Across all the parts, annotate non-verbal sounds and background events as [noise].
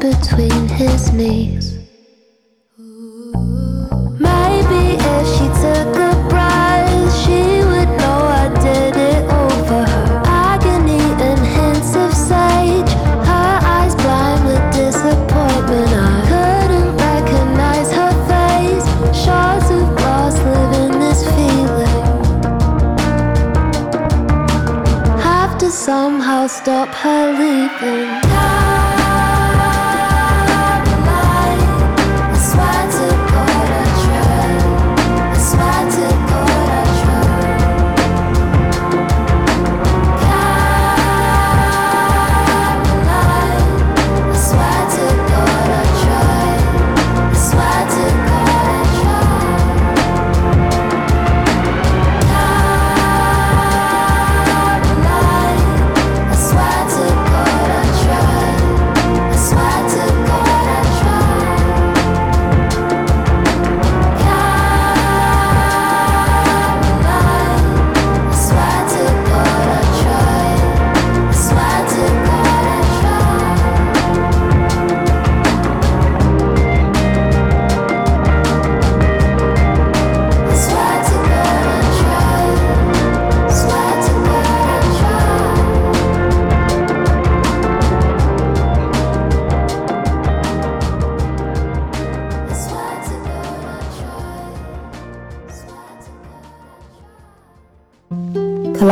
between his knees. Maybe if she took a breath, she would know I did it over her. Agony and hints of sage, her eyes blind with disappointment. I couldn't recognize her face. Shards of glass live in this feeling. Have to somehow stop her leaving.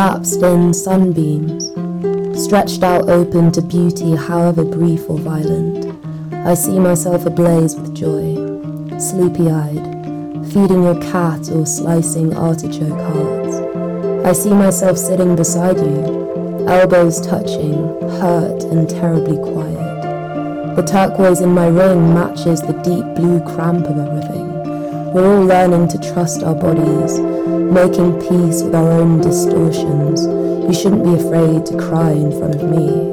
Collapsed in sunbeams, stretched out open to beauty, however brief or violent. I see myself ablaze with joy, sleepy eyed, feeding your cat or slicing artichoke hearts. I see myself sitting beside you, elbows touching, hurt and terribly quiet. The turquoise in my ring matches the deep blue cramp of everything. We're all learning to trust our bodies, making peace with our own distortions. You shouldn't be afraid to cry in front of me,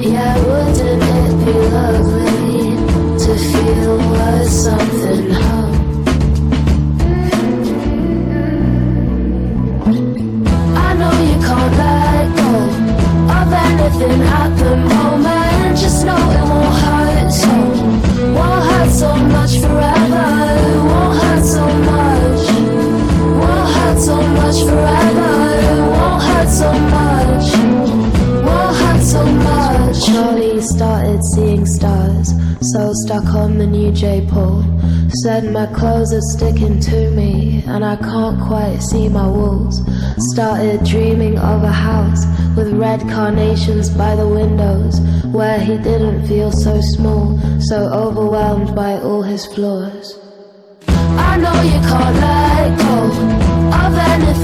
Yeah, wouldn't it be lovely to feel like something stuck on the new J Paul. Said my clothes are sticking to me, and I can't quite see my walls. Started dreaming of a house with red carnations by the windows, where he didn't feel so small, so overwhelmed by all his flaws. I know you can't let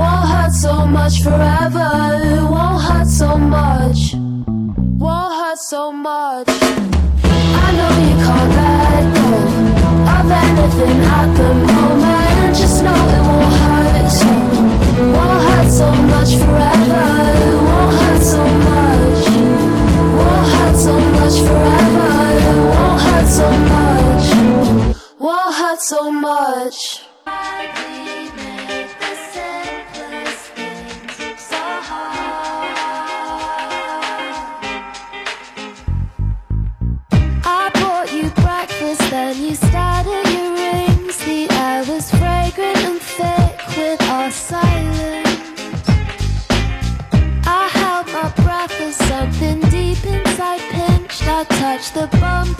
Won't hurt so much forever. Won't hurt so much. Won't hurt so much. I know you can't let go of anything at the moment. Just know it won't hurt so. Won't hurt so much forever. Won't hurt so much. Won't hurt so much forever. Won't hurt so much. Won't hurt so much. watch the bump.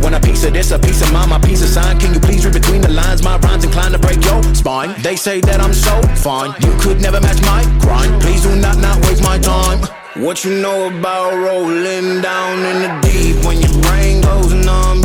want a piece of this, a piece of mine, my piece of sign. Can you please read between the lines? My rhymes inclined to break your spine. They say that I'm so fine, you could never match my grind. Please do not not waste my time. What you know about rolling down in the deep? When your brain goes numb,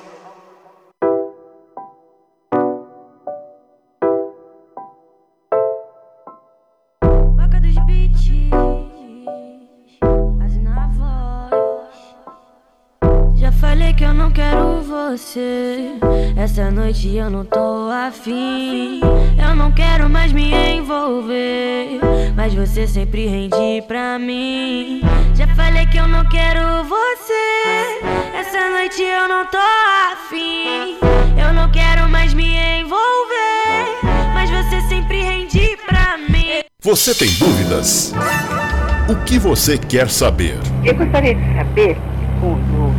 Você. Essa noite eu não tô afim. Eu não quero mais me envolver. Mas você sempre rende pra mim. Já falei que eu não quero você. Essa noite eu não tô afim. Eu não quero mais me envolver. Mas você sempre rende pra mim. Você tem dúvidas? O que você quer saber? Eu gostaria de saber, segundo o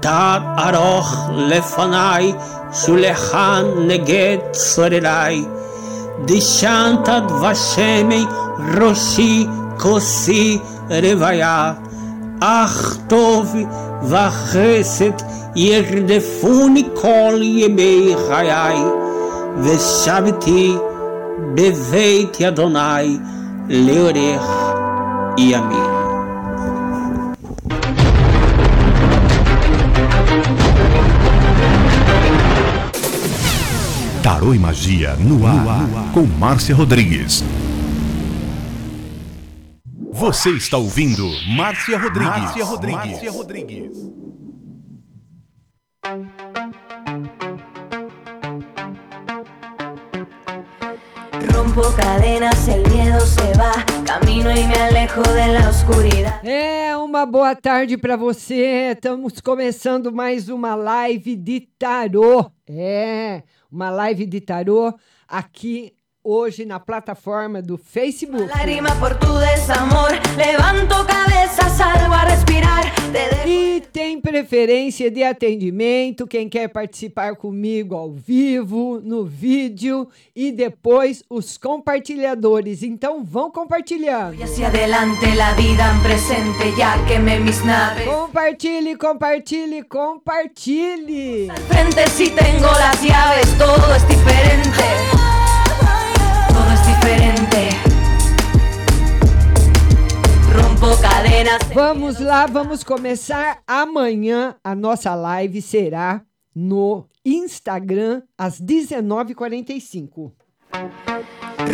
תת ארוך לפניי, שולחן נגד צורריי. דשנת דבשמי ראשי כוסי רוויה. אך טוב וחסד ירדפוני כל ימי חיי, ושבתי בבית אדוני לאורך ימים. Tarô e Magia no ar, com Márcia Rodrigues. Você está ouvindo Márcia Rodrigues. Márcia Rodrigues. Márcia Rodrigues. Rompo cadenas, el miedo se va, camino y me alejo de la oscuridad. É uma boa tarde para você. Estamos começando mais uma live de tarô. É, uma live de tarô aqui hoje na plataforma do Facebook. E tem preferência de atendimento, quem quer participar comigo ao vivo, no vídeo e depois os compartilhadores. Então vão compartilhando. Compartilhe, compartilhe, compartilhe. Frente si tengo las llaves, todo es diferente. Vamos lá, vamos começar amanhã. A nossa live será no Instagram às 19h45.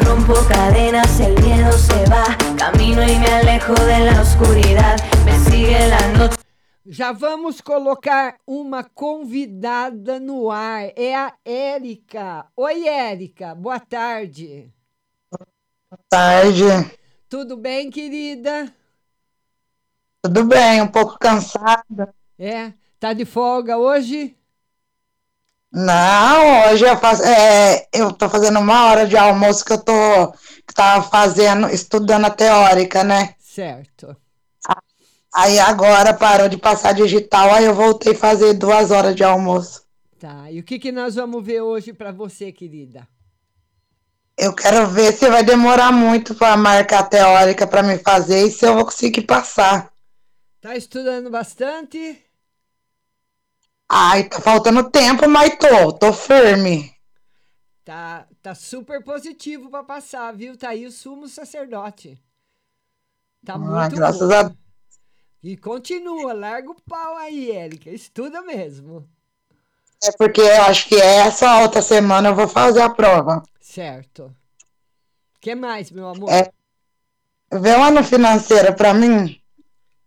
Rompo cadenas, el miedo se va, camino y me alejo de la oscuridad. Me sigue la noche. Já vamos colocar uma convidada no ar. É a Érica. Oi, Érica. Boa tarde. Boa tarde. Tudo bem, querida? Tudo bem, um pouco cansada. É? Tá de folga hoje? Não, hoje eu faço, é, eu tô fazendo uma hora de almoço que eu tô que tava fazendo, estudando a teórica, né? Certo. Aí agora parou de passar digital, aí eu voltei a fazer duas horas de almoço. Tá. E o que, que nós vamos ver hoje para você, querida? Eu quero ver se vai demorar muito para a teórica para me fazer e se eu vou conseguir passar. Tá estudando bastante? Ai, tá faltando tempo, mas tô, tô firme. Tá, tá super positivo para passar, viu? Tá aí o sumo sacerdote. Tá Ah, muito graças bom. a E continua, larga o pau aí, Érica. Estuda mesmo. É porque eu acho que essa outra semana eu vou fazer a prova. Certo. O que mais, meu amor? É. Vê uma no financeiro para mim.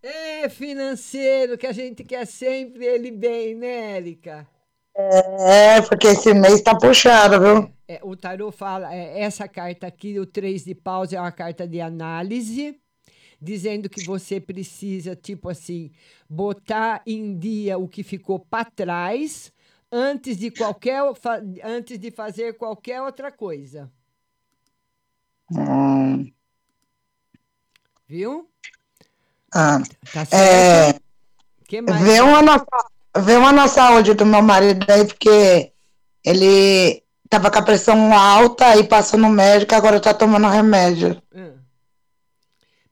É financeiro, que a gente quer sempre ele bem, né, Érica? É, porque esse mês tá puxado, viu? É, o tarô fala, é, essa carta aqui, o 3 de paus, é uma carta de análise, dizendo que você precisa, tipo assim, botar em dia o que ficou para trás antes de qualquer antes de fazer qualquer outra coisa, Hum, viu? ah, Tá é, certo? que mais? vê uma na, vê uma do meu marido aí, porque ele tava com a pressão alta e passou no médico, agora tá tomando remédio. Ah.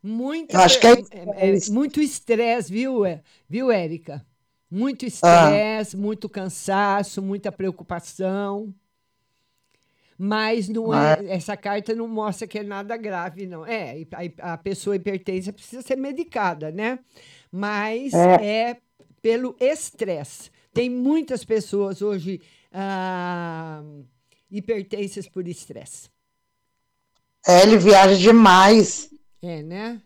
Muito, Eu acho que é é- é muito estresse, viu, é- viu, Érica? Muito estresse, muito cansaço, muita preocupação. Mas não é, essa carta não mostra que é nada grave, não. É, a, a pessoa hipertensa precisa ser medicada, né? Mas É. é pelo estresse. Tem muitas pessoas hoje ah, hipertensas por estresse. É, ele viaja demais. É, né?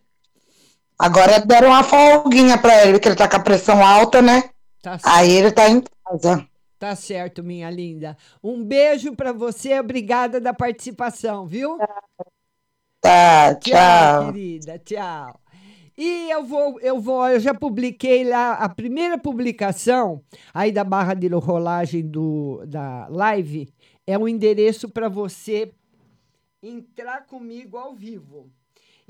Agora deram uma folguinha pra ele, porque ele tá com a pressão alta, né? Tá Aí ele tá em casa. Tá certo, minha linda. Um beijo pra você, obrigada da participação, viu? Tá, Tchau, tchau. querida, tchau. E eu vou, eu vou, eu já publiquei lá a primeira publicação aí da barra de rolagem do, da live é um endereço para você entrar comigo ao vivo.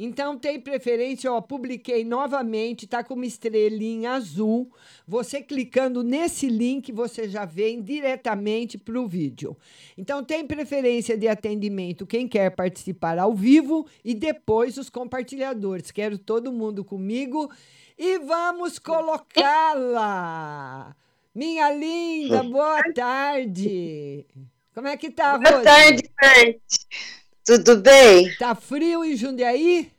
Então tem preferência, ó, publiquei novamente, tá com uma estrelinha azul. Você clicando nesse link, você já vem diretamente para o vídeo. Então tem preferência de atendimento quem quer participar ao vivo e depois os compartilhadores. Quero todo mundo comigo e vamos colocá-la. Minha linda, boa tarde. Como é que tá, Rose? Boa tarde, Bert. Tudo bem? Tá frio em Jundiaí?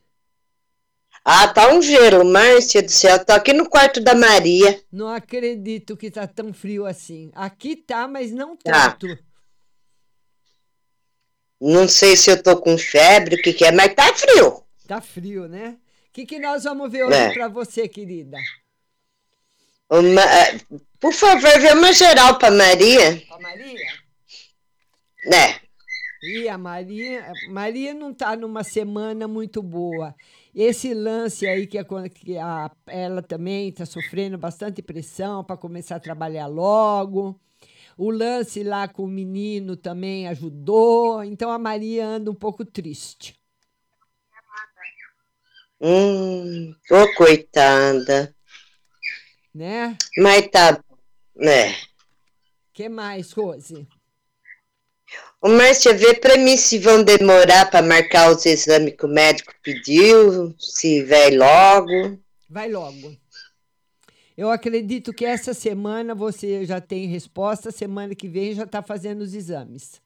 Ah, tá um gelo, Márcia do céu. Tô aqui no quarto da Maria. Não acredito que tá tão frio assim. Aqui tá, mas não Tá. tanto. Não sei se eu tô com febre, o que que é, mas tá frio. Tá frio, né? O que, que nós vamos ver hoje É. pra você, querida? Uma, eh, por favor, vê uma geral pra Maria. Pra Maria? Né? E a Maria, Maria não está numa semana muito boa. Esse lance aí que, a, que a- ela também está sofrendo bastante pressão para começar a trabalhar logo. O lance lá com o menino também ajudou. Então a Maria anda um pouco triste. Hum, ô coitada. Né? Mas tá, né? que mais, Rose? Ô, Márcia, vê pra mim se vão demorar pra marcar os exames que o médico pediu, se vai logo. Vai logo. Eu acredito que essa semana você já tem resposta, semana que vem já está fazendo os exames.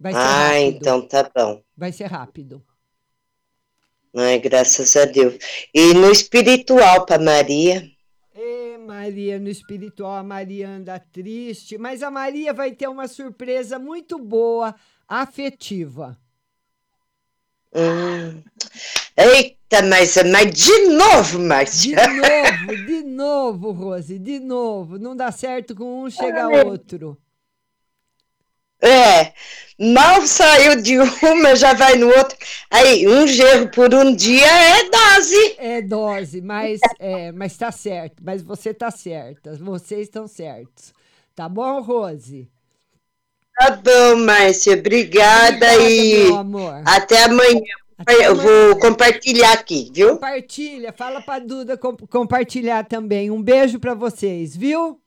Vai ser ah, rápido. então tá bom. Vai ser rápido. Ai, graças a Deus. E no espiritual pra Maria. Maria, no espiritual, a Maria anda triste, mas a Maria vai ter uma surpresa muito boa, afetiva. Hum. Eita, mas, mas de novo, De Márcia. novo, de novo, Rose, de novo. Não dá certo com um, chega outro. É, mal saiu de uma, já vai no outro. Aí, um gerro por um dia é dose. É dose, mas é, mas tá certo. Mas você tá certa. Vocês estão certos. Tá bom, Rose? Tá bom, Márcia, obrigada, Obrigada, e até amanhã. Até Eu amanhã. vou compartilhar aqui, viu? Compartilha, fala pra Duda com- compartilhar também. Um beijo pra vocês, viu?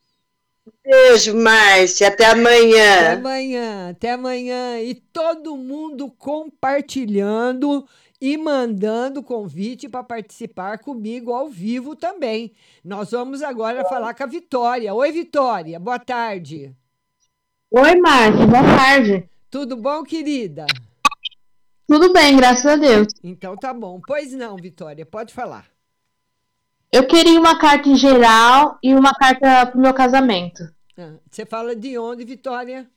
Beijo, Márcia, até Até amanhã. amanhã, até amanhã. E todo mundo compartilhando e mandando convite para participar comigo ao vivo também. Nós vamos agora falar com a Vitória. Oi, Vitória, boa tarde. Oi, Márcia, boa tarde. Tudo bom, querida? Tudo bem, graças a Deus. Então tá bom. Pois não, Vitória, pode falar. Eu queria uma carta em geral e uma carta pro meu casamento. Ah, Você fala de onde, Vitória?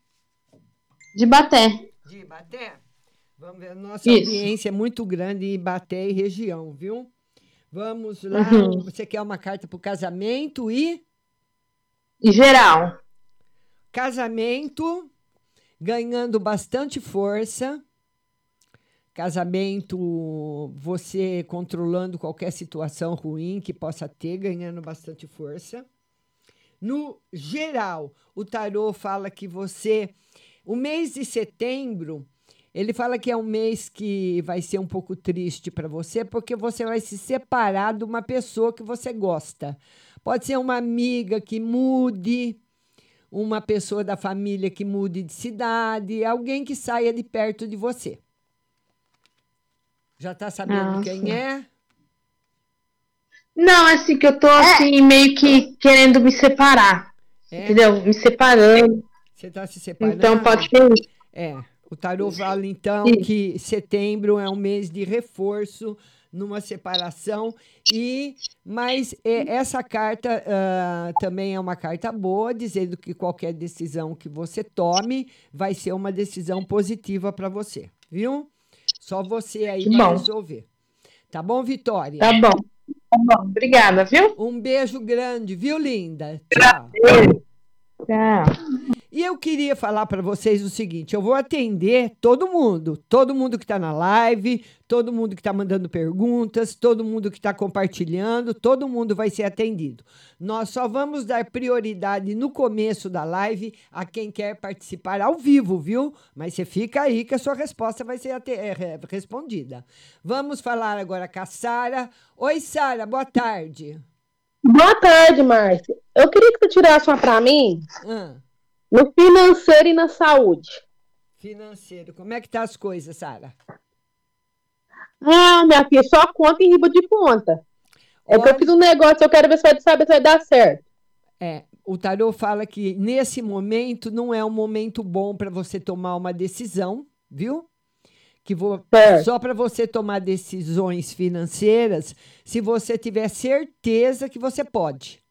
De Baté. De Ibaté? Vamos ver, nossa Isso. audiência é muito grande em Ibaté e região, viu? Vamos lá. Uhum. Você quer uma carta para o casamento e Em geral. casamento ganhando bastante força. Casamento, você controlando qualquer situação ruim que possa ter, ganhando bastante força. No geral, o tarô fala que você. O mês de setembro, ele fala que é um mês que vai ser um pouco triste para você, porque você vai se separar de uma pessoa que você gosta. Pode ser uma amiga que mude, uma pessoa da família que mude de cidade, alguém que saia de perto de você. Já está sabendo Ah, quem sim. é? Não, assim, que eu tô assim, meio que querendo me separar. É? Entendeu? Me separando. Você está se separando? Então pode ser isso. É, o tarô fala então Sim. que setembro é um mês de reforço numa separação e mas é, essa carta ah, também é uma carta boa dizendo que qualquer decisão que você tome vai ser uma decisão positiva para você, viu? Só você aí para resolver. Tá bom, Vitória? Tá bom. Tá bom. Obrigada, viu? Um beijo grande, viu, linda? Tchau. Tchau. E eu queria falar para vocês o seguinte: eu vou atender todo mundo, todo mundo que está na live, todo mundo que está mandando perguntas, todo mundo que está compartilhando, todo mundo vai ser atendido. Nós só vamos dar prioridade no começo da live a quem quer participar ao vivo, viu? Mas você fica aí que a sua resposta vai ser é, re- respondida. Vamos falar agora com a Sara. Oi, Sara, boa tarde. Boa tarde, Márcia. Eu queria que você tirasse uma pra mim Ah, no financeiro e na saúde. financeiro, como é que tá as coisas, Sara? Ah, minha filha, só conta em riba de conta. É que eu fiz um negócio, eu quero ver se vai, saber se vai dar certo. É, o tarô fala que nesse momento não é um momento bom para você tomar uma decisão, viu? Que vou, só para você tomar decisões financeiras se você tiver certeza que você pode.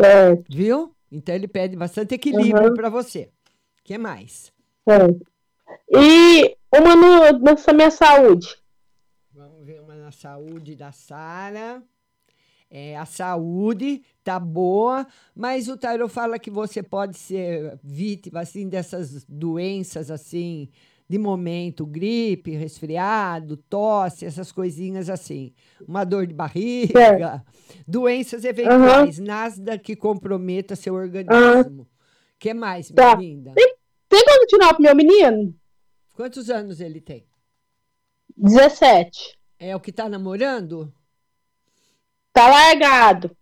Certo. Viu? Então ele pede bastante equilíbrio Uhum. para você. que mais? Certo. E uma no, nessa minha saúde. Vamos ver uma na saúde da Sara. É, a saúde tá boa, mas o tarot fala que você pode ser vítima assim dessas doenças assim de momento, gripe, resfriado, tosse, essas coisinhas assim, uma dor de barriga, doenças eventuais, nada que comprometa seu organismo. que mais, minha Tá. linda? Tem, tem como continuar pro meu menino? Quantos anos ele tem? 17. É o que tá namorando? Tá largado.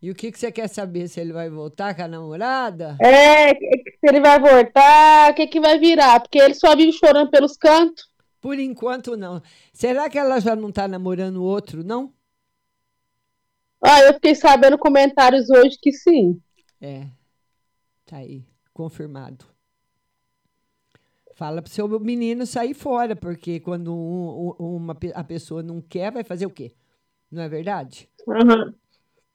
E o que, que você quer saber? Se ele vai voltar com a namorada? É, se ele vai voltar, o que que vai virar? Porque ele só vive chorando pelos cantos. Por enquanto, não. Será que ela já não tá namorando outro, não? Ah, eu fiquei sabendo comentários hoje que sim. É. Tá aí, confirmado. Fala pro seu menino sair fora, porque quando um- um- uma, a pessoa não quer, vai fazer o quê? Não é verdade? Uhum.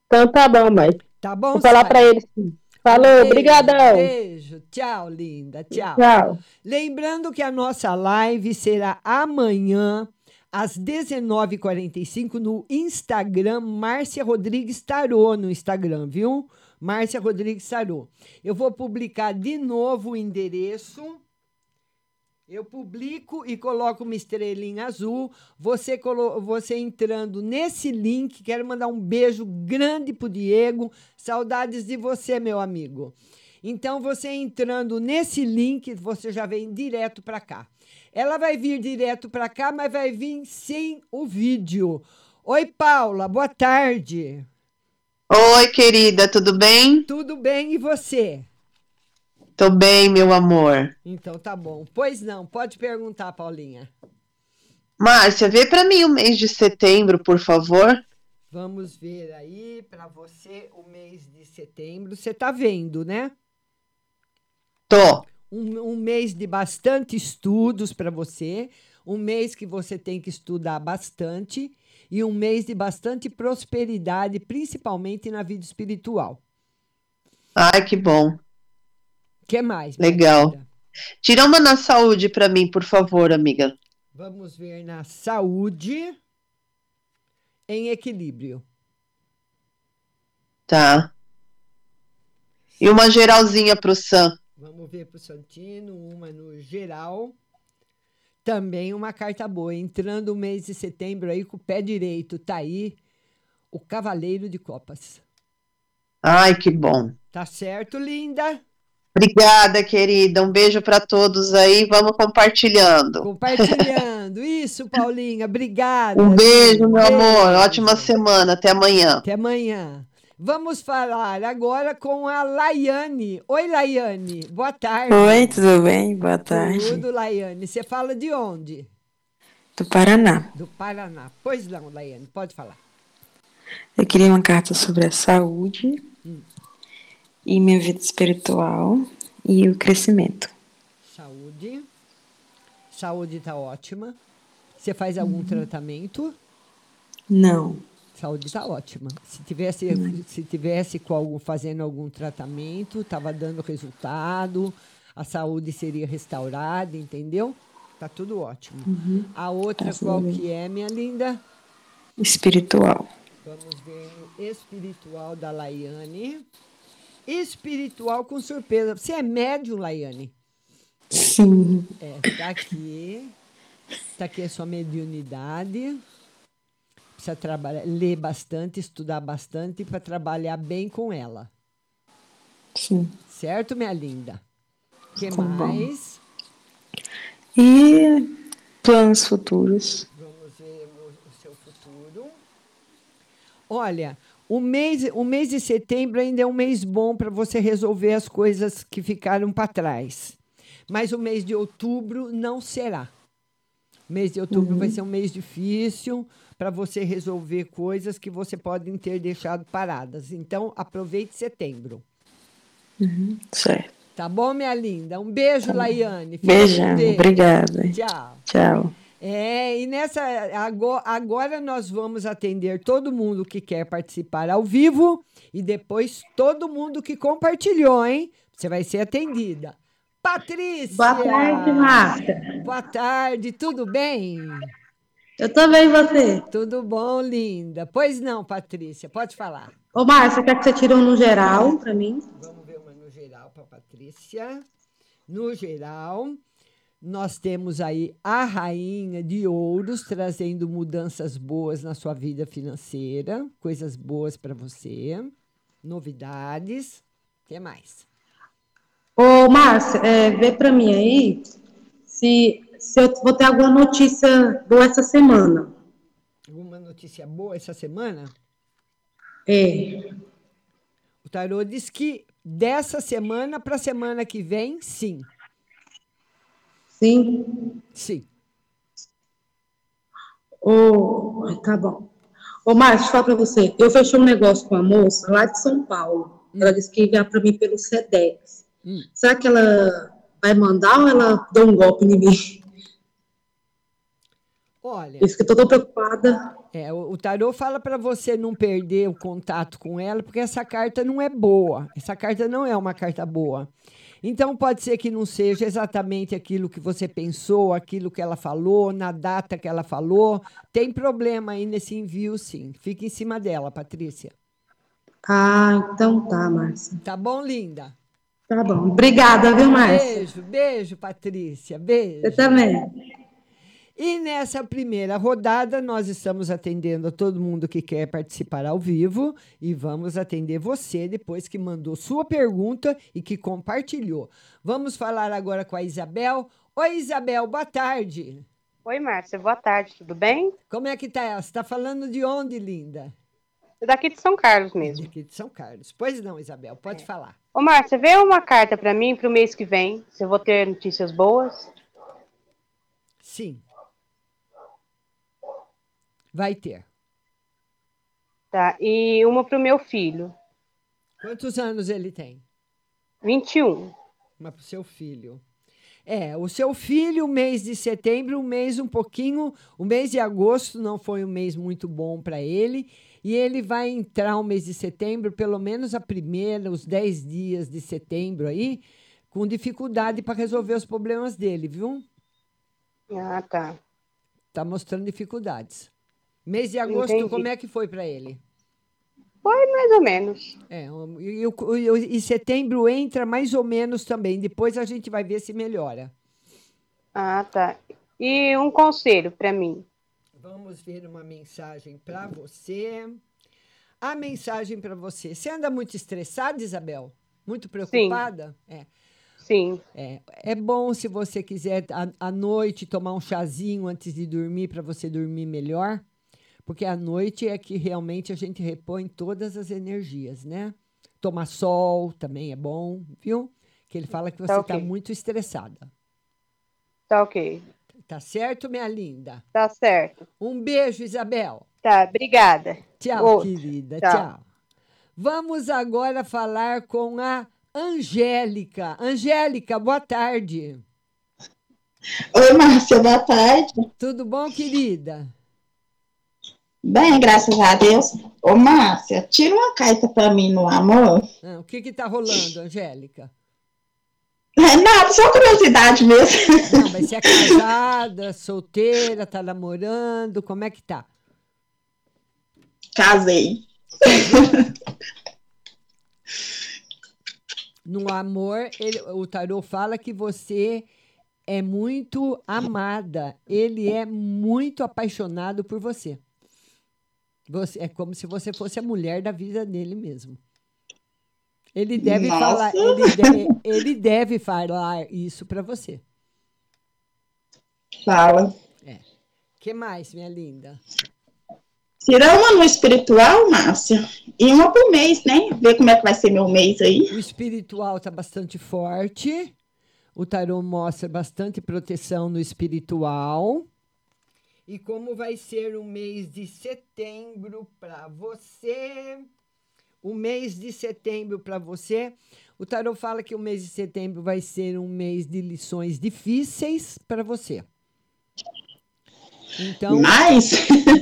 Então tá bom, mãe. Tá bom, Vou falar pra ele sim. Falou, Beijo, brigadão. Beijo. Tchau, linda. Tchau. Tchau. Lembrando que a nossa live será amanhã, às 19h45, no Instagram, Márcia Rodrigues Tarô no Instagram, viu? Márcia Rodrigues Tarô. Eu vou publicar de novo o endereço. Eu publico e coloco uma estrelinha azul. Você, colo- você entrando nesse link, quero mandar um beijo grande pro Diego. Saudades de você, meu amigo. Então, você entrando nesse link, você já vem direto para cá. Ela vai vir direto para cá, mas vai vir sem o vídeo. Oi, Paula, boa tarde. Oi, querida, tudo bem? Tudo bem e você? Tô bem, meu amor. Então tá bom. Pois não, pode perguntar, Paulinha. Márcia, vê pra mim o mês de setembro, por favor. Vamos ver aí para você o mês de setembro. Você tá vendo, né? Tô. Um, um mês de bastante estudos para você, um mês que você tem que estudar bastante e um mês de bastante prosperidade, principalmente na vida espiritual. Ai, que bom. Que mais? Legal. querida? Tira uma na saúde pra mim, por favor, amiga. Vamos ver na saúde em equilíbrio. Tá. E uma geralzinha pro Sam. Vamos ver para o Santino, uma no geral. Também uma carta boa. Entrando o mês de setembro aí com o pé direito, tá aí o Cavaleiro de Copas. Ai, que bom. Tá certo, linda? Obrigada, querida. Um beijo pra todos aí. Vamos compartilhando. Compartilhando. Isso, Paulinha. Obrigada. Um beijo, meu Beijo. amor. Ótima semana. Até amanhã. Até amanhã. Vamos falar agora com a Laiane. Oi, Laiane. Boa tarde. Oi, tudo bem? Boa tarde. Tudo, Laiane. Você fala de onde? Do Paraná. Do Paraná. Pois não, Laiane. Pode falar. Eu queria uma carta sobre a saúde e minha vida espiritual e o crescimento. Saúde. Saúde tá ótima. Você faz algum tratamento? Não. Saúde tá ótima. Se tivesse, se tivesse com algum, fazendo algum tratamento, estava dando resultado, a saúde seria restaurada, entendeu? Tá tudo ótimo. Uhum. A outra a qual que é, minha linda? Espiritual. Vamos ver no espiritual da Laiane. Espiritual com surpresa. Você é médium, Laiane? Sim. É, tá aqui. Tá aqui a sua mediunidade. Precisa trabalhar, ler bastante, estudar bastante para trabalhar bem com ela. Sim. Certo, minha linda? O que Tá bom. mais? E planos futuros. Vamos ver o seu futuro. Olha, o mês, o mês de setembro ainda é um mês bom para você resolver as coisas que ficaram para trás. Mas o mês de outubro não será. O mês de outubro Uhum. vai ser um mês difícil para você resolver coisas que você pode ter deixado paradas. Então, aproveite setembro. Uhum, certo. Tá bom, minha linda? Um beijo, Laiane. Fica Beijão, com Deus. obrigada. Tchau. Tchau. É, e nessa agora, nós vamos atender todo mundo que quer participar ao vivo e depois todo mundo que compartilhou, hein? Você vai ser atendida. Patrícia! Boa tarde, Márcia. Boa tarde, tudo bem? Eu e você? Tudo bom, linda. Pois não, Patrícia, pode falar. Ô, Márcia, quer que você tire um no geral pra mim? Vamos ver uma no geral para Patrícia. No geral, nós temos aí a rainha de ouros trazendo mudanças boas na sua vida financeira, coisas boas para você, novidades. O que mais? Ô, Márcia, é, vê pra mim aí se, se eu vou ter alguma notícia boa essa semana. Alguma notícia boa essa semana? É. O tarô diz que dessa semana para a semana que vem, sim. Sim? Sim. Ô, ai, tá bom. Ô, deixa eu falar pra você. Eu fechei um negócio com a moça lá de São Paulo. Ela disse que ia enviar pra mim pelo SEDEX. Hum. Será que ela vai mandar ou ela dá um golpe em mim? Olha. Isso que eu tô tão preocupada. É, o tarô fala para você não perder o contato com ela, porque essa carta não é boa. Essa carta não é uma carta boa. Então pode ser que não seja exatamente aquilo que você pensou, aquilo que ela falou, na data que ela falou. Tem problema aí nesse envio, sim. Fica em cima dela, Patrícia. Ah, então tá, Márcia. Tá bom, linda? Tá bom. Obrigada, viu, Márcia? Beijo, beijo, Patrícia. Beijo. Você também. E nessa primeira rodada, nós estamos atendendo a todo mundo que quer participar ao vivo e vamos atender você depois que mandou sua pergunta e que compartilhou. Vamos falar agora com a Isabel. Oi, Isabel, boa tarde. Oi, Márcia, boa tarde, tudo bem? Como é que tá? Você está falando de onde, linda? Daqui de São Carlos mesmo. Daqui de São Carlos. Pois não, Isabel, pode falar. Ô, Márcia, vê uma carta para mim para o mês que vem, se eu vou ter notícias boas. Sim. Vai ter. Tá, e uma para o meu filho, Quantos anos ele tem? 21. Uma para o seu filho. É, o seu filho, o mês de setembro, um mês um pouquinho. O mês de agosto não foi um mês muito bom para ele. E ele vai entrar o mês de setembro, pelo menos a primeira, os 10 dias de setembro aí, com dificuldade para resolver os problemas dele, viu? Ah, tá. Tá mostrando dificuldades. Mês de agosto, Entendi. como é que foi para ele? Foi mais ou menos. É, e, e e setembro entra mais ou menos também. Depois a gente vai ver se melhora. Ah, tá. E um conselho para mim. Vamos ver uma mensagem para você. A mensagem para você. Você anda muito estressada, Isabel? Muito preocupada? É. Sim. É, é bom se você quiser à, à noite tomar um chazinho antes de dormir para você dormir melhor, porque à noite é que realmente a gente repõe todas as energias, né? Tomar sol também é bom, viu? Que ele fala que você Tá está ok. muito estressada. Tá ok. Tá certo, minha linda? Tá certo. Um beijo, Isabel. Tá, obrigada. Tchau, Outro. querida. Tchau. Tchau. Vamos agora falar com a Angélica. Angélica, boa tarde. Oi, Márcia, boa tarde. Tudo bom, querida? Bem, graças a Deus. Ô, Márcia, tira uma carta pra mim no amor. Ah, o que que tá rolando, Angélica? É nada, só curiosidade mesmo. Não, mas você é casada, solteira, tá namorando, como é que tá? Casei. No amor, ele- o tarô fala que você é muito amada. Ele é muito apaixonado por você. Você é como se você fosse a mulher da vida dele mesmo. Ele deve Nossa. falar, ele, de- ele deve falar isso para você. Fala. É. Que mais, minha linda? Tira uma no espiritual, Márcia. E uma por mês, né? Ver como é que vai ser meu mês aí. O espiritual está bastante forte. O tarô mostra bastante proteção no espiritual. E como vai ser o mês de setembro para você? O mês de setembro para você. O tarô fala que o mês de setembro vai ser um mês de lições difíceis para você. Então, Mais?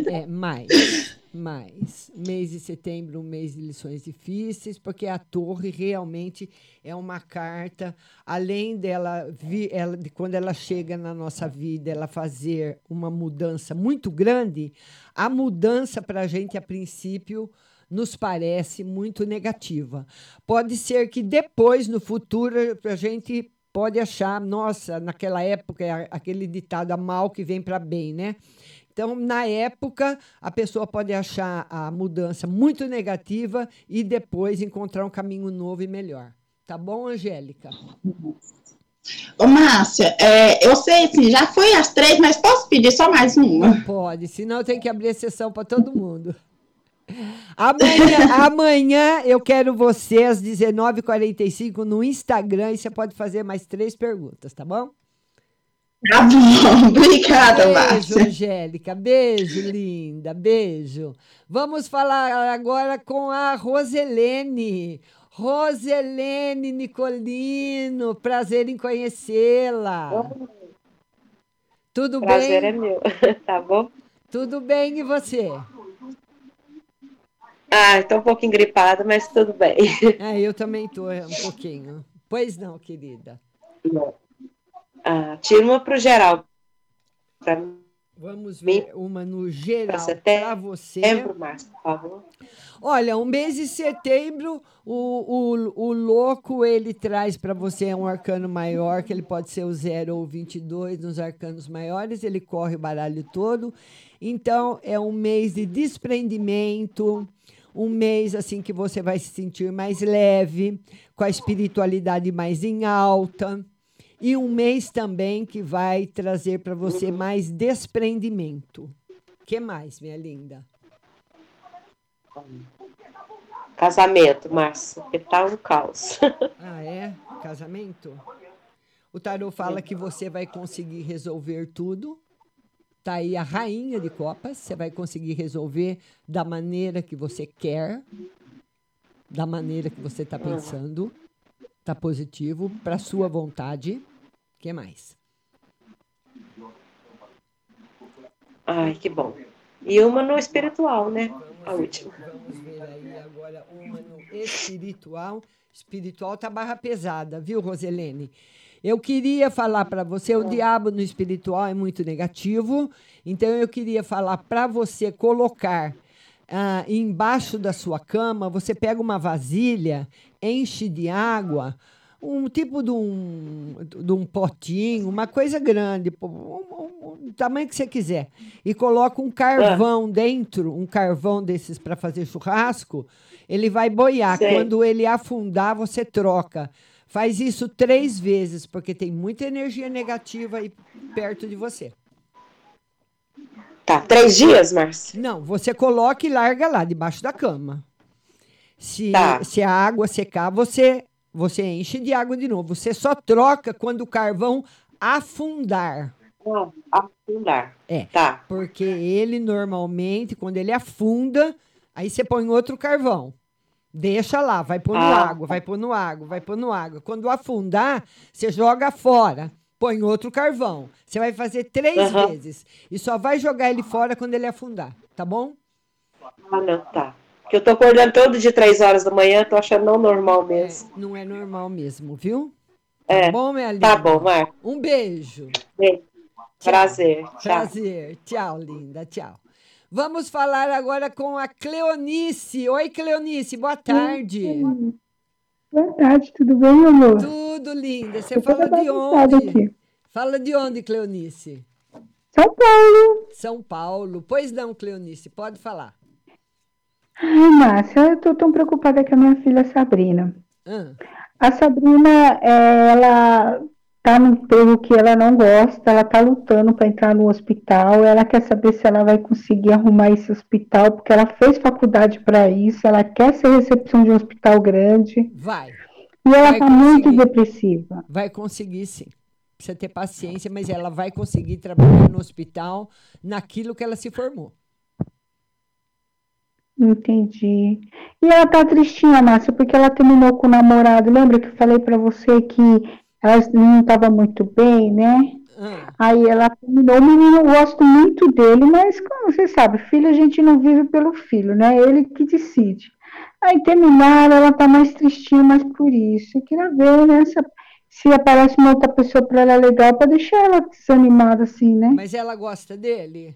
É, mais. [laughs] mais. Mês de setembro, um mês de lições difíceis, porque a torre realmente é uma carta, além dela, vi- ela, de quando ela chega na nossa vida, ela fazer uma mudança muito grande, a mudança para a gente, a princípio, nos parece muito negativa. Pode ser que depois, no futuro, a gente pode achar, nossa, naquela época, aquele ditado, a mal que vem para bem, né? Então, na época, a pessoa pode achar a mudança muito negativa e depois encontrar um caminho novo e melhor. Tá bom, Angélica? Ô, Márcia, é, eu sei, assim, já foi às três, mas posso pedir só mais uma? Pode, senão tem que abrir exceção para todo mundo. Amanhã, amanhã eu quero você às 19h45 no Instagram e você pode fazer mais três perguntas, tá bom? Tá bom, [laughs] obrigada, Beijo, Márcia. Angélica. Beijo, linda. Beijo. Vamos falar agora com a Roselene. Roselene Nicolino, prazer em conhecê-la. Tudo Prazer bem? é meu, [laughs] tá bom? Tudo bem e você? Ah, estou um pouco engripada, mas tudo bem. É, eu também tô um pouquinho. Pois não, querida. Ah, tira uma pro geral. Pra Vamos mim, ver uma no geral para você. setembro, Márcio, por favor. Olha, um mês de setembro, o, o, o louco ele traz para você um arcano maior, que ele pode ser o 0 ou o 22 nos arcanos maiores, ele corre o baralho todo. Então, é um mês de desprendimento, um mês assim que você vai se sentir mais leve, com a espiritualidade mais em alta. E um mês também que vai trazer para você mais desprendimento. que mais, minha linda? Casamento, Márcio, que tá um caos. [laughs] Ah, é? Casamento? O tarô fala que você vai conseguir resolver tudo. Tá aí a rainha de copas. Você vai conseguir resolver da maneira que você quer, da maneira que você está pensando. Tá positivo para sua vontade. O que mais? Ai, que bom. E uma no espiritual, né? A última. Vamos ver aí agora uma no espiritual. Espiritual tá barra pesada, viu, Roselene? Eu queria falar para você, o diabo no espiritual é muito negativo, então eu queria falar para você colocar ah, embaixo da sua cama, você pega uma vasilha, enche de água, um tipo de um, de um potinho, uma coisa grande, um, um- um tamanho que você quiser, e coloca um carvão dentro, um carvão desses para fazer churrasco, ele vai boiar. Sei. Quando ele afundar, você troca. Faz isso três vezes, porque tem muita energia negativa aí perto de você. Tá, três dias, Márcio? Não, você coloca e larga lá, debaixo da cama. Se, Tá. se a água secar, você, você enche de água de novo. Você só troca quando o carvão afundar. afundar. É. Tá. Porque ele normalmente, quando ele afunda, aí você põe outro carvão. Deixa lá, vai pôr no Ah. água, vai pôr no água, vai pôr no água. Quando afundar, você joga fora, põe outro carvão. Você vai fazer três Aham. vezes. E só vai jogar ele fora quando ele afundar, tá bom? Ah, não, tá. Porque eu tô acordando todo dia três horas da manhã, tô achando não normal mesmo. Não é normal mesmo, viu? É. Tá bom, minha linda? Tá bom, Marco. Um beijo. Beijo. Prazer. Tchau. Prazer. Tchau, linda. Tchau. Vamos falar agora com a Cleonice. Oi, Cleonice, boa tarde. Boa tarde, tudo bem, meu amor? Tudo, linda. Você Eu tô fala de onde? aqui. Fala de onde, Cleonice? São Paulo. São Paulo. Pois não, Cleonice, pode falar. Ai, Márcia, eu tô tão preocupada com a minha filha Sabrina. Ah, A Sabrina, é, ela tá num emprego que ela não gosta, ela tá lutando para entrar no hospital, ela quer saber se ela vai conseguir arrumar esse hospital, porque ela fez faculdade para isso, ela quer ser recepção de um hospital grande. vai. E ela Vai tá muito conseguir. depressiva. Vai conseguir sim. Precisa ter paciência, mas ela vai conseguir trabalhar no hospital naquilo que ela se formou. Entendi. E ela tá tristinha, Márcia, porque ela terminou com o namorado. Lembra que eu falei pra você que elas não estavam muito bem, né? Ah. Aí ela terminou, o menino, eu gosto muito dele, mas como você sabe, filho a gente não vive pelo filho, né? Ele que decide. Aí terminaram, ela tá mais tristinha, mas por isso. Eu queria ver, né? Se, se aparece uma outra pessoa pra ela legal, pra deixar ela desanimada assim, né? Mas ela gosta dele?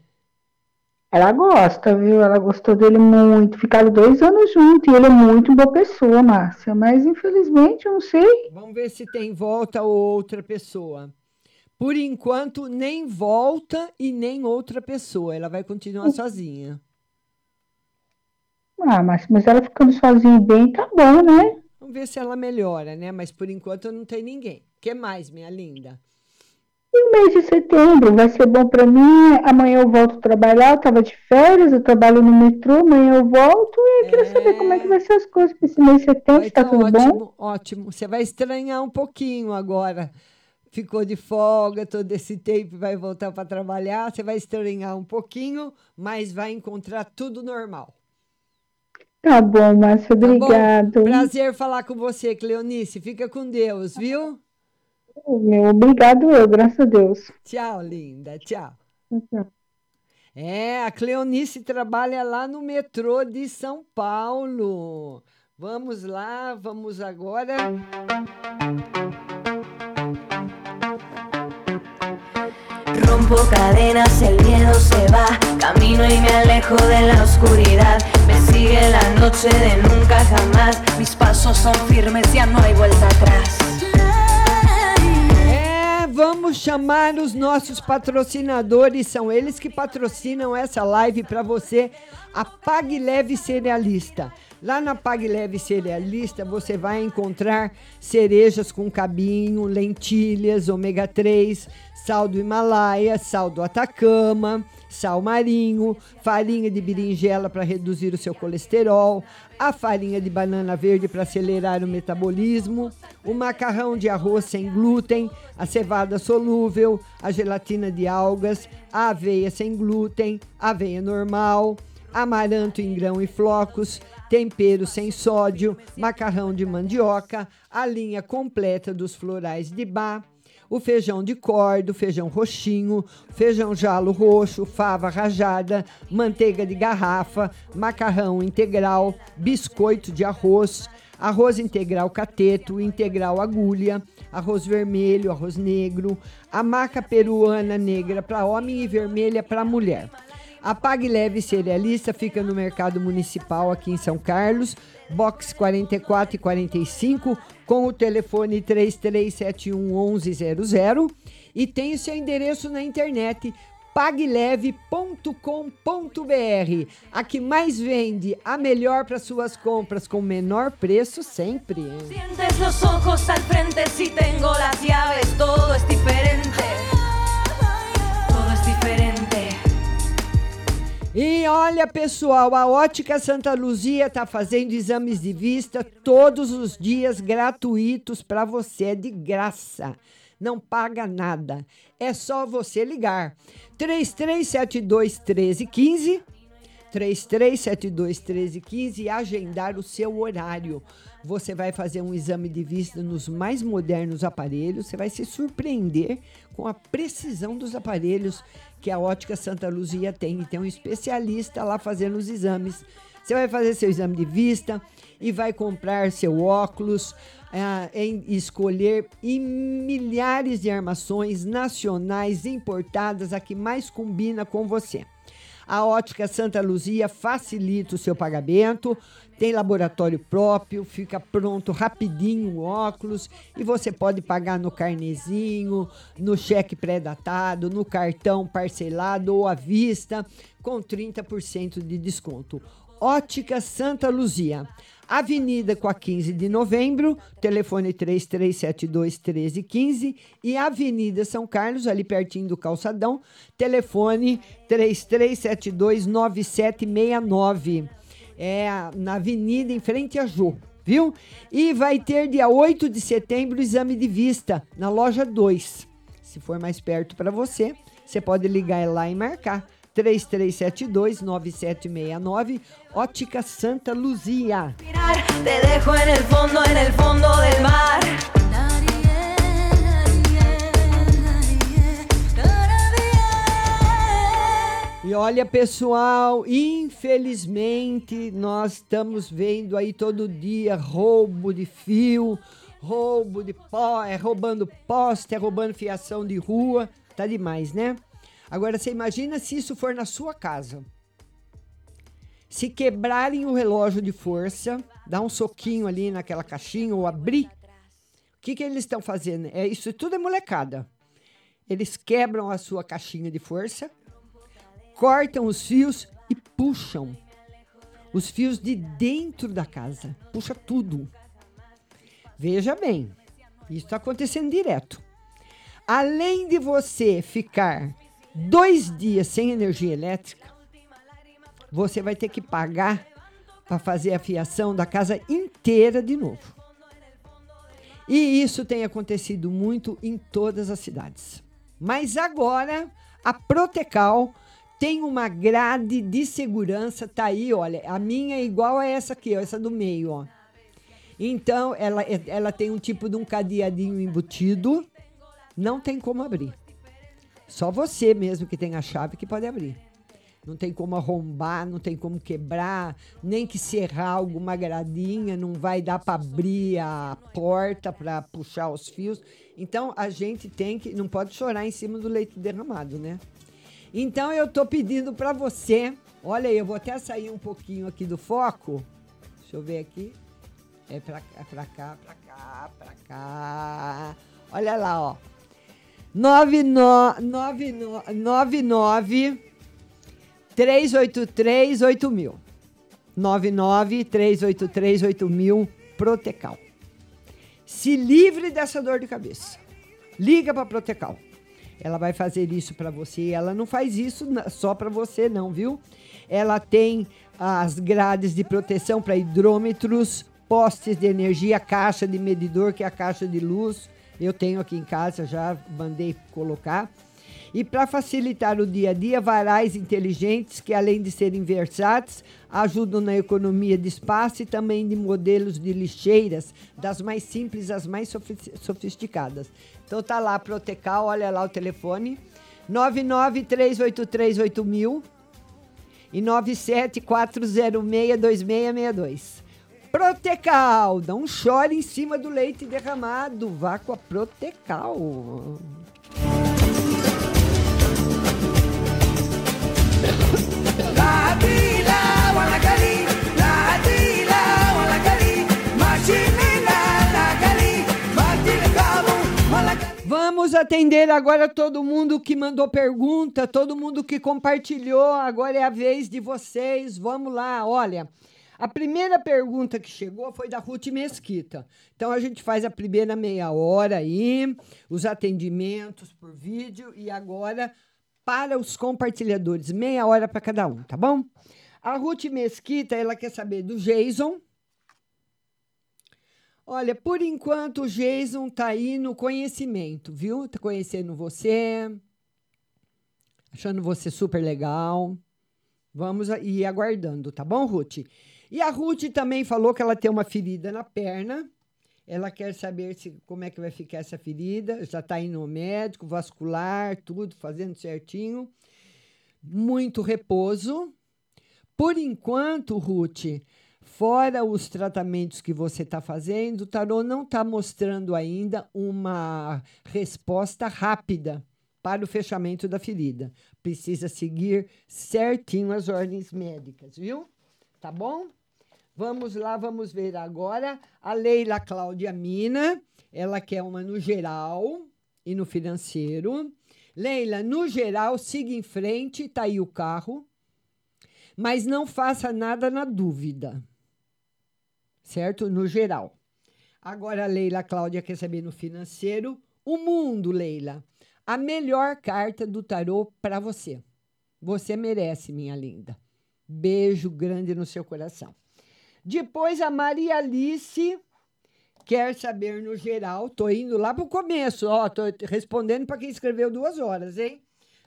Ela gosta, viu? Ela gostou dele muito. Ficaram dois anos juntos e ele é muito boa pessoa, Márcia. Mas infelizmente, eu não sei. Vamos ver se tem volta ou outra pessoa. Por enquanto, nem volta e nem outra pessoa. Ela vai continuar sozinha. Ah, mas, mas ela ficando sozinha bem, tá bom, né? Vamos ver se ela melhora, né? Mas por enquanto não tem ninguém. O que mais, minha linda? E o mês de setembro vai ser bom para mim. Amanhã eu volto a trabalhar. Eu tava de férias, eu trabalho no metrô. Amanhã eu volto e eu queria saber como é que vai ser as coisas para esse mês de setembro. Vai Tá tá tudo ótimo, bom? ótimo. Você vai estranhar um pouquinho agora. Ficou de folga todo esse tempo, vai voltar para trabalhar. Você vai estranhar um pouquinho, mas vai encontrar tudo normal. Tá bom, Márcia, Tá bom? obrigado. Prazer falar com você, Cleonice. Fica com Deus, viu? Meu, obrigado eu, graças a Deus. Tchau, linda. Tchau. Tchau. É, a Cleonice trabalha lá no metrô de São Paulo. Vamos lá, vamos agora. Rompo cadenas, el miedo se va. Camino y me alejo de la oscuridad. Me sigue la noche de nunca jamás. Mis pasos son firmes, ya no hay vuelta atrás. Vamos chamar os nossos patrocinadores, são eles que patrocinam essa live para você, a Pague Leve Cerealista. Lá na Pague Leve Cerealista você vai encontrar cerejas com cabinho, lentilhas, ômega 3, sal do Himalaia, sal do Atacama, sal marinho, farinha de berinjela para reduzir o seu colesterol, a farinha de banana verde para acelerar o metabolismo, o macarrão de arroz sem glúten, a cevada solúvel, a gelatina de algas, a aveia sem glúten, a aveia normal, amaranto em grão e flocos, tempero sem sódio, macarrão de mandioca, a linha completa dos florais de bar, o feijão de corda, feijão roxinho, feijão jalo roxo, fava rajada, manteiga de garrafa, macarrão integral, biscoito de arroz, arroz integral cateto, integral agulha, arroz vermelho, arroz negro, a maca peruana negra para homem e vermelha para mulher. A Pague Leve Cerealista fica no Mercado Municipal aqui em São Carlos, box 44 e 45, com o telefone 3371 1100 e tem o seu endereço na internet pagleve.com.br. A que mais vende, a melhor para suas compras com menor preço sempre. hein? E olha, pessoal, a Ótica Santa Luzia está fazendo exames de vista todos os dias gratuitos para você, de graça. Não paga nada. É só você ligar. 3372 1315 3372 1315 e agendar o seu horário. Você vai fazer um exame de vista nos mais modernos aparelhos, você vai se surpreender com a precisão dos aparelhos que a Ótica Santa Luzia tem. E tem um especialista lá fazendo os exames. Você vai fazer seu exame de vista e vai comprar seu óculos, ah, em escolher em milhares de armações nacionais importadas, a que mais combina com você. A Ótica Santa Luzia facilita o seu pagamento, tem laboratório próprio, fica pronto rapidinho o óculos e você pode pagar no carnezinho, no cheque pré-datado, no cartão parcelado ou à vista, com 30% de desconto. Ótica Santa Luzia. Avenida com a 15 de novembro, telefone 3372 1315 e Avenida São Carlos, ali pertinho do calçadão, telefone 3372 9769. É na avenida em frente a Jô, viu? E vai ter dia 8 de setembro exame de vista na loja 2. Se for mais perto para você, você pode ligar lá e marcar. 3372 9769 Ótica Santa Luzia. E olha, pessoal, infelizmente nós estamos vendo aí todo dia roubo de fio, roubo de pó, é roubando poste, é roubando fiação de rua, tá demais, né? Agora você imagina se isso for na sua casa. Se quebrarem o relógio de força, dar um soquinho ali naquela caixinha ou abrir, o que, que eles estão fazendo? É, isso tudo é molecada. Eles quebram a sua caixinha de força, cortam os fios e puxam os fios de dentro da casa. Puxa tudo. Veja bem, isso está acontecendo direto. Além de você ficar dois dias sem energia elétrica, você vai ter que pagar para fazer a fiação da casa inteira de novo. E isso tem acontecido muito em todas as cidades. Mas agora a Protecal tem uma grade de segurança, tá aí, olha, a minha é igual a essa aqui, ó, essa do meio, ó. Então, ela, ela tem um tipo de um cadeadinho embutido, não tem como abrir. Só você mesmo que tem a chave que pode abrir. Não tem como arrombar, não tem como quebrar, nem que serrar alguma gradinha, não vai dar para abrir a porta para puxar os fios. Então a gente tem que, não pode chorar em cima do leite derramado, né? Então eu tô pedindo para você, olha aí, eu vou até sair um pouquinho aqui do foco. Deixa eu ver aqui. É para é pra cá, para cá, para cá. Olha lá, ó. 99 383 8000. 99 383 8000 Protecal. Se livre dessa dor de cabeça. Liga para Protecal. Ela vai fazer isso para você. Ela não faz isso só para você, não, viu? Ela tem as grades de proteção para hidrômetros, postes de energia, caixa de medidor, que é a caixa de luz. Eu tenho aqui em casa, já mandei colocar. E para facilitar o dia a dia, varais inteligentes que, além de serem versáteis, ajudam na economia de espaço e também de modelos de lixeiras, das mais simples às mais sofisticadas. Então tá lá, Protecal, olha lá o telefone. 993838000 e 974062662. Protecal, não chore em cima do leite derramado, vá com a Protecal. Vamos atender agora todo mundo que mandou pergunta, todo mundo que compartilhou. Agora é a vez de vocês. Vamos lá, olha. A primeira pergunta que chegou foi da Ruth Mesquita. Então a gente faz a primeira meia hora aí, os atendimentos por vídeo e agora para os compartilhadores, meia hora para cada um, tá bom? A Ruth Mesquita, ela quer saber do Jason. Olha, por enquanto o Jason tá aí no conhecimento, viu? Tá conhecendo você, achando você super legal. Vamos ir aguardando, tá bom, Ruth? E a Ruth também falou que ela tem uma ferida na perna. Ela quer saber se, como é que vai ficar essa ferida. Já está indo no médico, vascular, tudo, fazendo certinho. Muito repouso. Por enquanto, Ruth, fora os tratamentos que você está fazendo, o tarô não está mostrando ainda uma resposta rápida para o fechamento da ferida. Precisa seguir certinho as ordens médicas, viu? Tá bom? Vamos lá, vamos ver agora a Leila Cláudia Mina. Ela quer uma no geral e no financeiro. Leila, no geral, siga em frente, tá aí o carro mas não faça nada na dúvida. Certo? No geral. Agora, Leila Cláudia quer saber no financeiro. O mundo, Leila. A melhor carta do tarô para você. Você merece, minha linda. Beijo grande no seu coração. Depois, a Maria Alice quer saber no geral. Tô indo lá pro começo, ó. Tô respondendo para quem escreveu duas horas, hein?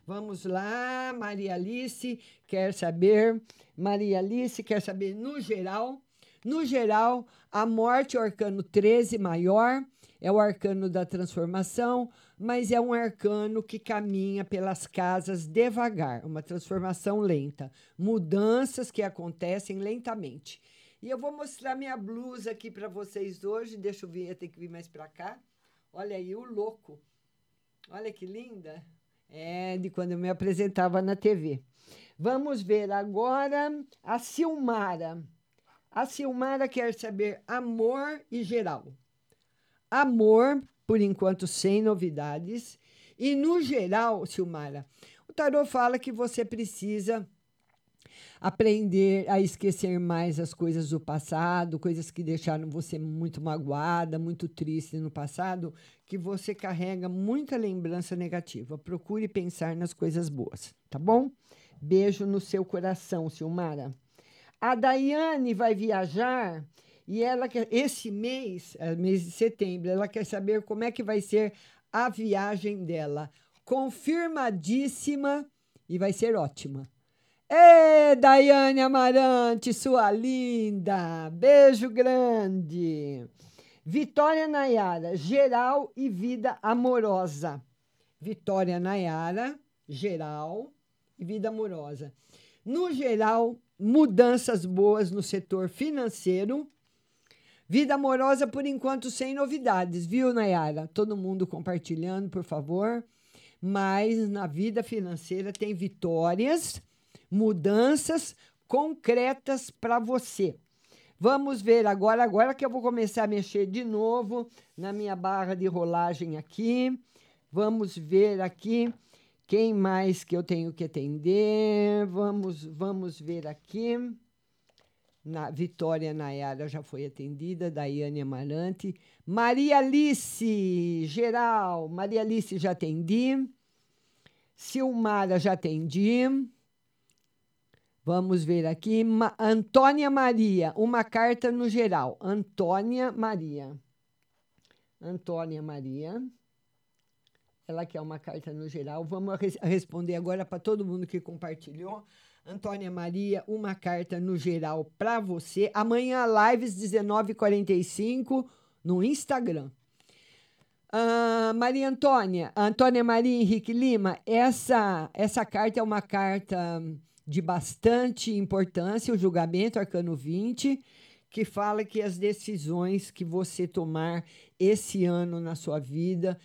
Vamos lá, Maria Alice quer saber. Maria Alice quer saber no geral. No geral, a morte, o arcano 13 maior, é o arcano da transformação, mas é um arcano que caminha pelas casas devagar, uma transformação lenta, mudanças que acontecem lentamente. E eu vou mostrar minha blusa aqui para vocês hoje. Deixa eu vir, eu tenho que vir mais para cá. Olha aí o louco. Olha que linda. É de quando eu me apresentava na TV. Vamos ver agora a Silmara. A Silmara quer saber amor e geral. Amor, por enquanto, sem novidades. E no geral, Silmara, o tarô fala que você precisa aprender a esquecer mais as coisas do passado, coisas que deixaram você muito magoada, muito triste no passado, que você carrega muita lembrança negativa. Procure pensar nas coisas boas, tá bom? Beijo no seu coração, Silmara. A Daiane vai viajar e ela quer, esse mês, é mês de setembro, ela quer saber como é que vai ser a viagem dela. Confirmadíssima e vai ser ótima. Ê, Daiane Amarante, sua linda! Beijo grande! Vitória Nayara, geral e vida amorosa. Vitória Nayara, geral e vida amorosa. No geral, mudanças boas no setor financeiro. Vida amorosa, por enquanto, sem novidades, viu, Nayara? Todo mundo compartilhando, por favor. Mas na vida financeira tem vitórias mudanças concretas para você. Vamos ver agora, agora que eu vou começar a mexer de novo na minha barra de rolagem aqui. Vamos ver aqui quem mais que eu tenho que atender. Vamos, vamos ver aqui. Na Vitória Nayara já foi atendida, Daiane Amarante. Maria Alice, geral. Maria Alice já atendi. Silmara já atendi. Vamos ver aqui. Ma Antônia Maria, uma carta no geral. Antônia Maria. Antônia Maria. Ela quer uma carta no geral. Vamos res responder agora para todo mundo que compartilhou. Antônia Maria, uma carta no geral para você. Amanhã, lives 19h45 no Instagram. Uh, Maria Antônia, Antônia Maria Henrique Lima, essa, essa carta é uma carta de bastante importância, o julgamento arcano 20, que fala que as decisões que você tomar esse ano na sua vida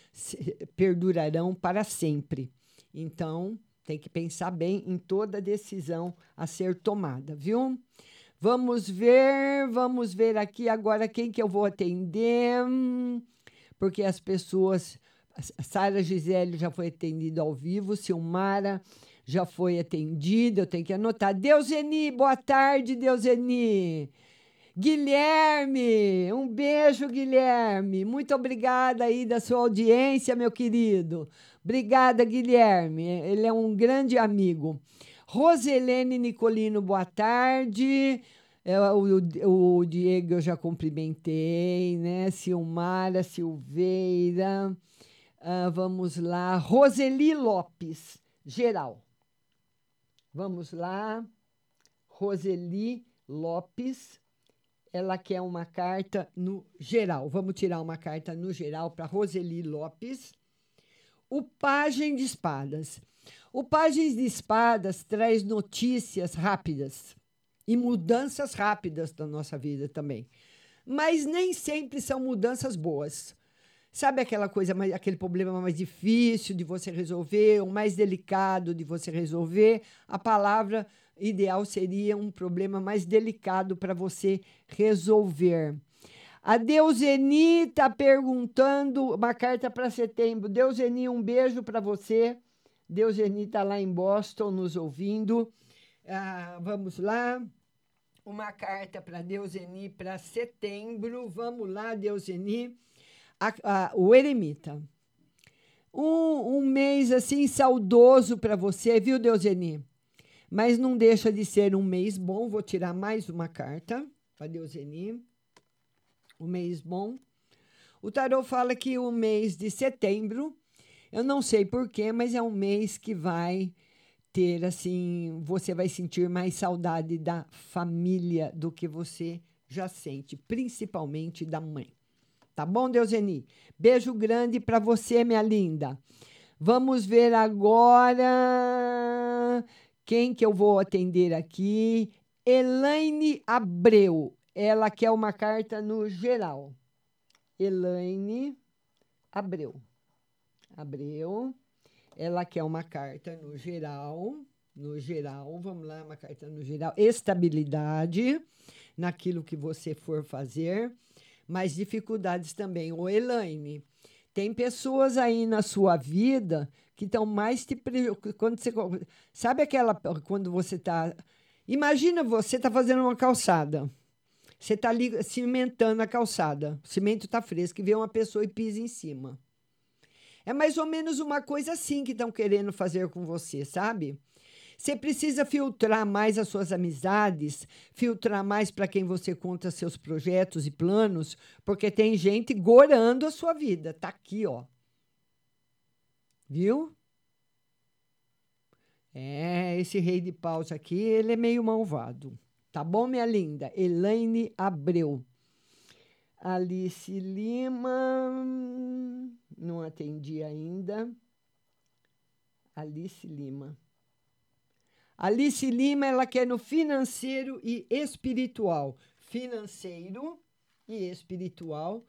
perdurarão para sempre. Então, tem que pensar bem em toda decisão a ser tomada, viu? Vamos ver, vamos ver aqui agora quem que eu vou atender, porque as pessoas. Sara Gisele já foi atendida ao vivo, Silmara já foi atendida, eu tenho que anotar. Deuseni, boa tarde, Deuseni. Guilherme, um beijo, Guilherme. Muito obrigada aí da sua audiência, meu querido. Obrigada, Guilherme. Ele é um grande amigo. Roselene Nicolino, boa tarde. É, o, o, Diego eu já cumprimentei, né? Silmara Silveira. Uh, vamos lá. Roseli Lopes, geral. Vamos lá. Roseli Lopes. Ela quer uma carta no geral. Vamos tirar uma carta no geral para Roseli Lopes. O Pagem de Espadas. O Pagem de Espadas traz notícias rápidas e mudanças rápidas da nossa vida também. Mas nem sempre são mudanças boas. Sabe aquela coisa, mais, aquele problema mais difícil de você resolver, o mais delicado de você resolver? A palavra ideal seria um problema mais delicado para você resolver. A Deuseni está perguntando uma carta para setembro. Deuseni, um beijo para você. Deuseni está lá em Boston nos ouvindo. Ah, vamos lá. Uma carta para Deuseni para setembro. Vamos lá, Deuseni a, a, o eremita. Um, um mês assim saudoso para você, viu, Deuseni? Mas não deixa de ser um mês bom. Vou tirar mais uma carta para Deuseni. Um mês bom. O tarot fala que o mês de setembro, eu não sei porquê, mas é um mês que vai ter assim, você vai sentir mais saudade da família do que você já sente, principalmente da mãe Tá bom, Deuseni? Beijo grande para você, minha linda. Vamos ver agora quem que eu vou atender aqui. Elaine Abreu. Ela quer uma carta no geral. Elaine Abreu. Abreu. Ela quer uma carta no geral. No geral, vamos lá, uma carta no geral. Estabilidade naquilo que você for fazer, mas dificuldades também. Ô, Elaine, tem pessoas aí na sua vida que estão mais te. Quando você, sabe aquela. Quando você está. Imagina você está fazendo uma calçada. Você está cimentando a calçada. O cimento está fresco e vê uma pessoa e pisa em cima. É mais ou menos uma coisa assim que estão querendo fazer com você, sabe? Você precisa filtrar mais as suas amizades, filtrar mais para quem você conta seus projetos e planos, porque tem gente gorando a sua vida. Tá aqui, ó. Viu? É, esse rei de paus aqui, ele é meio malvado. Tá bom, minha linda? Elaine Abreu. Alice Lima, não atendi ainda. Alice Lima. Alice Lima, ela quer no financeiro e espiritual. Financeiro e espiritual.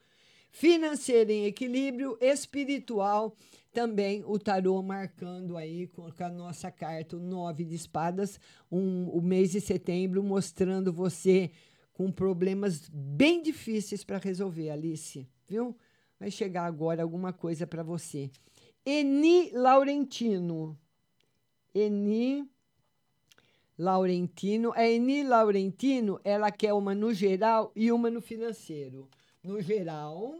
Financeiro em equilíbrio, espiritual também o tarô marcando aí com a nossa carta, o nove de espadas, um, o mês de setembro, mostrando você com problemas bem difíceis para resolver, Alice, viu? Vai chegar agora alguma coisa para você. Eni Laurentino. Eni Laurentino. A Eni Laurentino, ela quer uma no geral e uma no financeiro. No geral,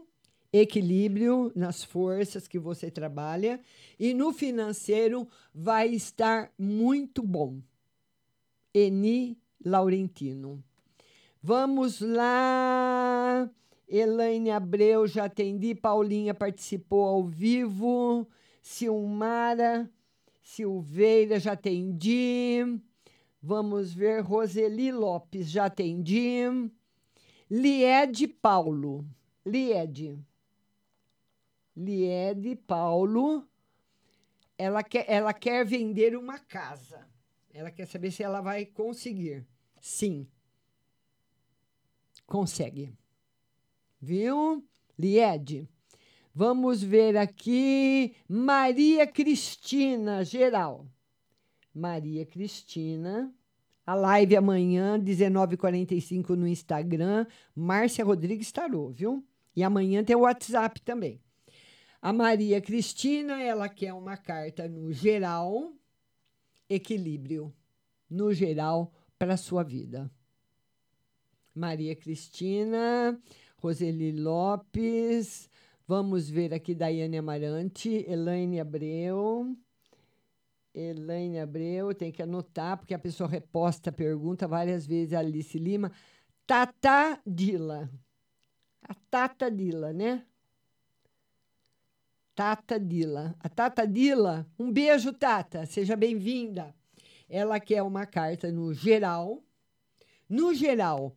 equilíbrio nas forças que você trabalha e no financeiro vai estar muito bom. Eni Laurentino. Vamos lá. Elaine Abreu, já atendi. Paulinha participou ao vivo. Silmara, Silveira, já atendi. Vamos ver. Roseli Lopes, já atendi. Liede Paulo. Liede. Liede Paulo. Ela quer, ela quer vender uma casa. Ela quer saber se ela vai conseguir. Sim. Consegue. Viu? Liede. Vamos ver aqui. Maria Cristina, geral. Maria Cristina. A live amanhã, 19h45 no Instagram. Márcia Rodrigues Tarô, viu? E amanhã tem o WhatsApp também. A Maria Cristina, ela quer uma carta no geral, equilíbrio. No geral, para a sua vida. Maria Cristina, Roseli Lopes. Vamos ver aqui Daiane Amarante, Elaine Abreu. Elaine Abreu, tem que anotar, porque a pessoa reposta a pergunta várias vezes. Alice Lima. Tata Dila. A Tata Dila, né? Tata Dila. A Tata Dila, um beijo, Tata. Seja bem-vinda. Ela quer uma carta no geral. No geral,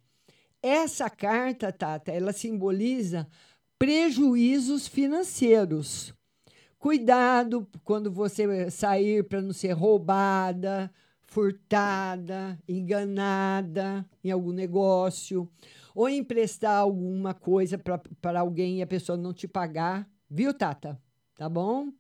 essa carta, Tata, ela simboliza prejuízos financeiros. Cuidado quando você sair para não ser roubada, furtada, enganada em algum negócio, ou emprestar alguma coisa para alguém e a pessoa não te pagar, viu, Tata? Tá bom?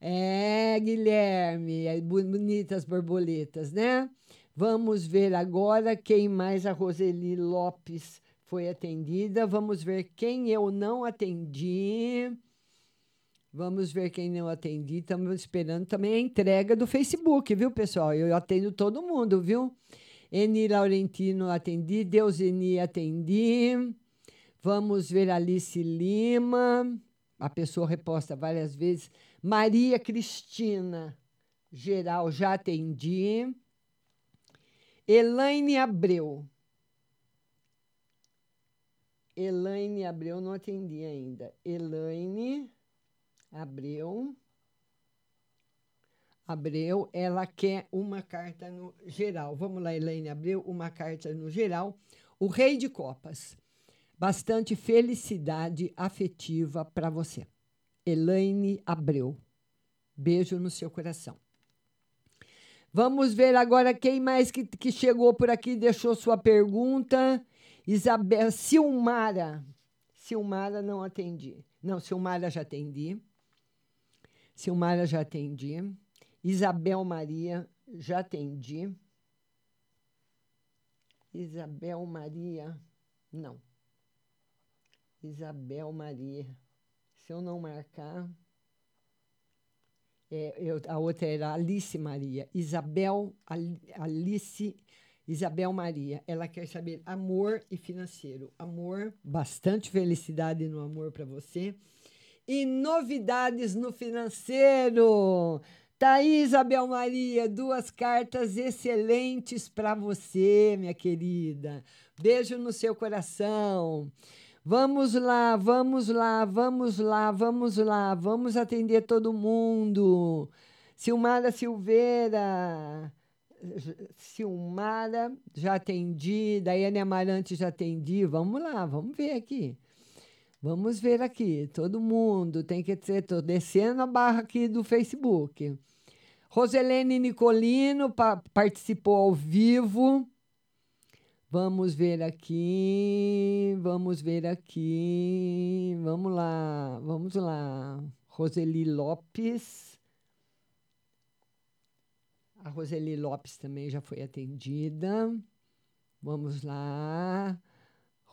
É, Guilherme, é bonitas borboletas, né? Vamos ver agora quem mais a Roseli Lopes foi atendida. Vamos ver quem eu não atendi. Vamos ver quem não atendi. Estamos esperando também a entrega do Facebook, viu, pessoal? Eu atendo todo mundo, viu? Eni Laurentino atendi, Deuseni atendi. Vamos ver Alice Lima. A pessoa reposta várias vezes. Maria Cristina, geral, já atendi. Elaine Abreu. Elaine Abreu, não atendi ainda. Elaine Abreu. Abreu, ela quer uma carta no geral. Vamos lá, Elaine Abreu, uma carta no geral. O Rei de Copas. Bastante felicidade afetiva para você. Elaine Abreu. Beijo no seu coração. Vamos ver agora quem mais que, que chegou por aqui deixou sua pergunta. Isabel Silmara. Silmara não atendi. Não, Silmara já atendi. Silmara já atendi. Isabel Maria já atendi. Isabel Maria, não. Isabel Maria. Se eu não marcar. É, eu, a outra era Alice Maria. Isabel Al- Alice Isabel Maria. Ela quer saber amor e financeiro. Amor, bastante felicidade no amor para você. E novidades no financeiro. Aí, Isabel Maria, duas cartas excelentes para você, minha querida. Beijo no seu coração. Vamos lá, vamos lá, vamos lá, vamos lá, vamos atender todo mundo. Silmara Silveira, Silmara, já atendi. Daiane Amarante, já atendi. Vamos lá, vamos ver aqui. Vamos ver aqui, todo mundo tem que ser, tô descendo a barra aqui do Facebook. Roselene Nicolino pa- participou ao vivo. Vamos ver aqui, vamos ver aqui. Vamos lá, vamos lá. Roseli Lopes. A Roseli Lopes também já foi atendida. Vamos lá.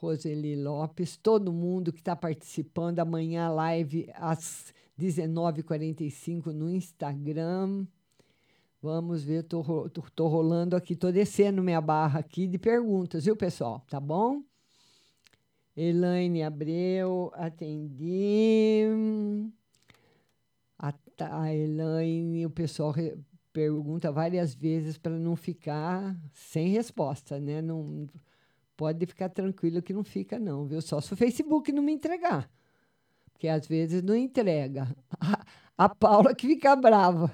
Roseli Lopes, todo mundo que está participando. Amanhã, live às 19h45 no Instagram. Vamos ver, tô, tô, tô rolando aqui, tô descendo minha barra aqui de perguntas, viu, pessoal? Tá bom? Elaine Abreu, atendi. A, a Elaine, o pessoal re- pergunta várias vezes para não ficar sem resposta, né? Não, pode ficar tranquilo que não fica, não, viu? Só se o Facebook não me entregar. Porque às vezes não entrega. [laughs] A, a Paula que fica brava.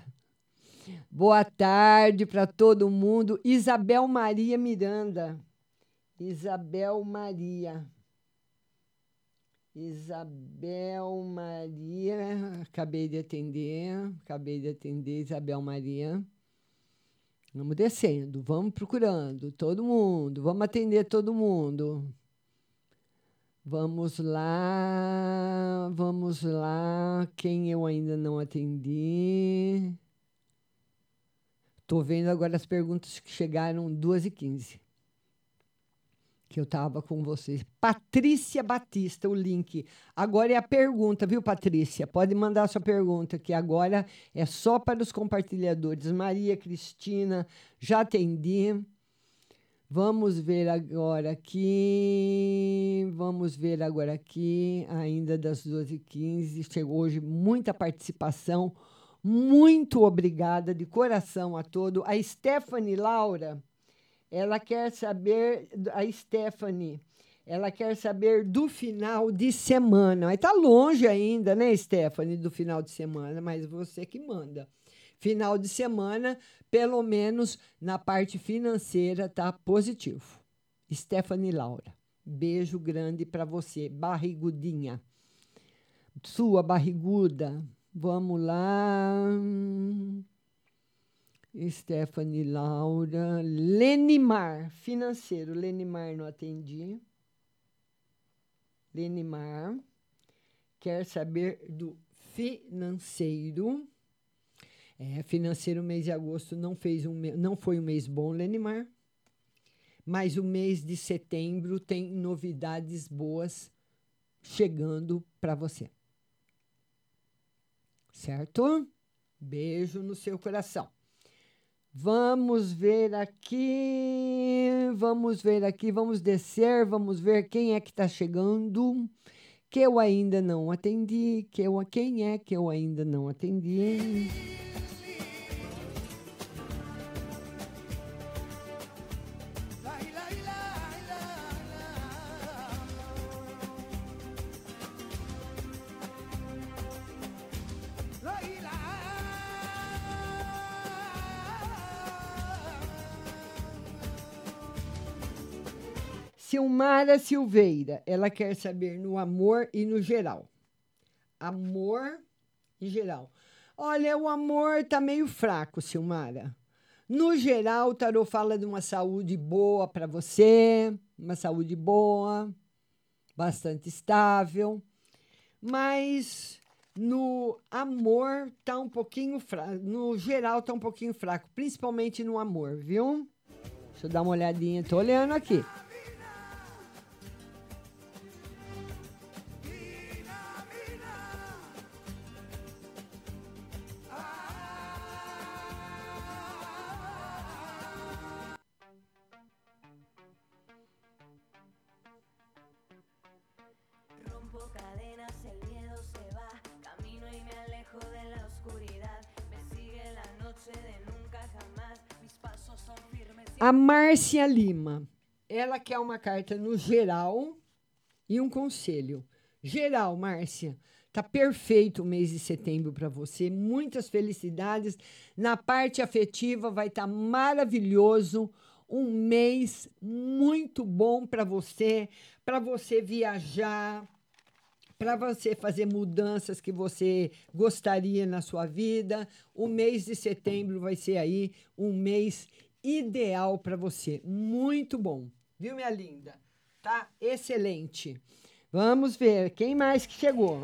Boa tarde para todo mundo. Isabel Maria Miranda. Isabel Maria. Isabel Maria. Acabei de atender. Acabei de atender Isabel Maria. Vamos descendo, vamos procurando todo mundo, vamos atender todo mundo. Vamos lá, vamos lá. Quem eu ainda não atendi? Estou vendo agora as perguntas que chegaram 2 e 15 que eu estava com vocês. Patrícia Batista, o link. Agora é a pergunta, viu, Patrícia? Pode mandar sua pergunta, que agora é só para os compartilhadores. Maria Cristina, já atendi. Vamos ver agora aqui. Vamos ver agora aqui, ainda das 12h15. Chegou hoje muita participação. Muito obrigada de coração a todo. A Stephanie Laura, ela quer saber, a Stephanie, ela quer saber do final de semana. Mas tá longe ainda, né, Stephanie, do final de semana, mas você que manda. Final de semana, pelo menos na parte financeira, tá positivo. Stephanie Laura, beijo grande para você, barrigudinha. Sua barriguda, vamos lá. Stephanie Laura. Lenimar, financeiro. Lenimar não atendi. Lenimar quer saber do financeiro. É, financeiro mês de agosto não fez um não foi um mês bom, Lenimar. Mas o mês de setembro tem novidades boas chegando para você. Certo? Beijo no seu coração. Vamos ver aqui, vamos ver aqui, vamos descer, vamos ver quem é que está chegando, que eu ainda não atendi, que eu, quem é que eu ainda não atendi. Silmara Silveira, ela quer saber no amor e no geral. Amor em geral. Olha, o amor tá meio fraco, Silmara. No geral, o tarô fala de uma saúde boa para você, uma saúde boa, bastante estável, mas no amor tá um pouquinho fraco, no geral tá um pouquinho fraco, principalmente no amor, viu? Deixa eu dar uma olhadinha, tô olhando aqui. Márcia Lima, ela quer uma carta no geral e um conselho. Geral, Márcia, tá perfeito o mês de setembro para você. Muitas felicidades. Na parte afetiva vai estar maravilhoso. Um mês muito bom para você, para você viajar, para você fazer mudanças que você gostaria na sua vida. O mês de setembro vai ser aí um mês ideal para você. Muito bom. Viu, minha linda? Tá excelente. Vamos ver quem mais que chegou.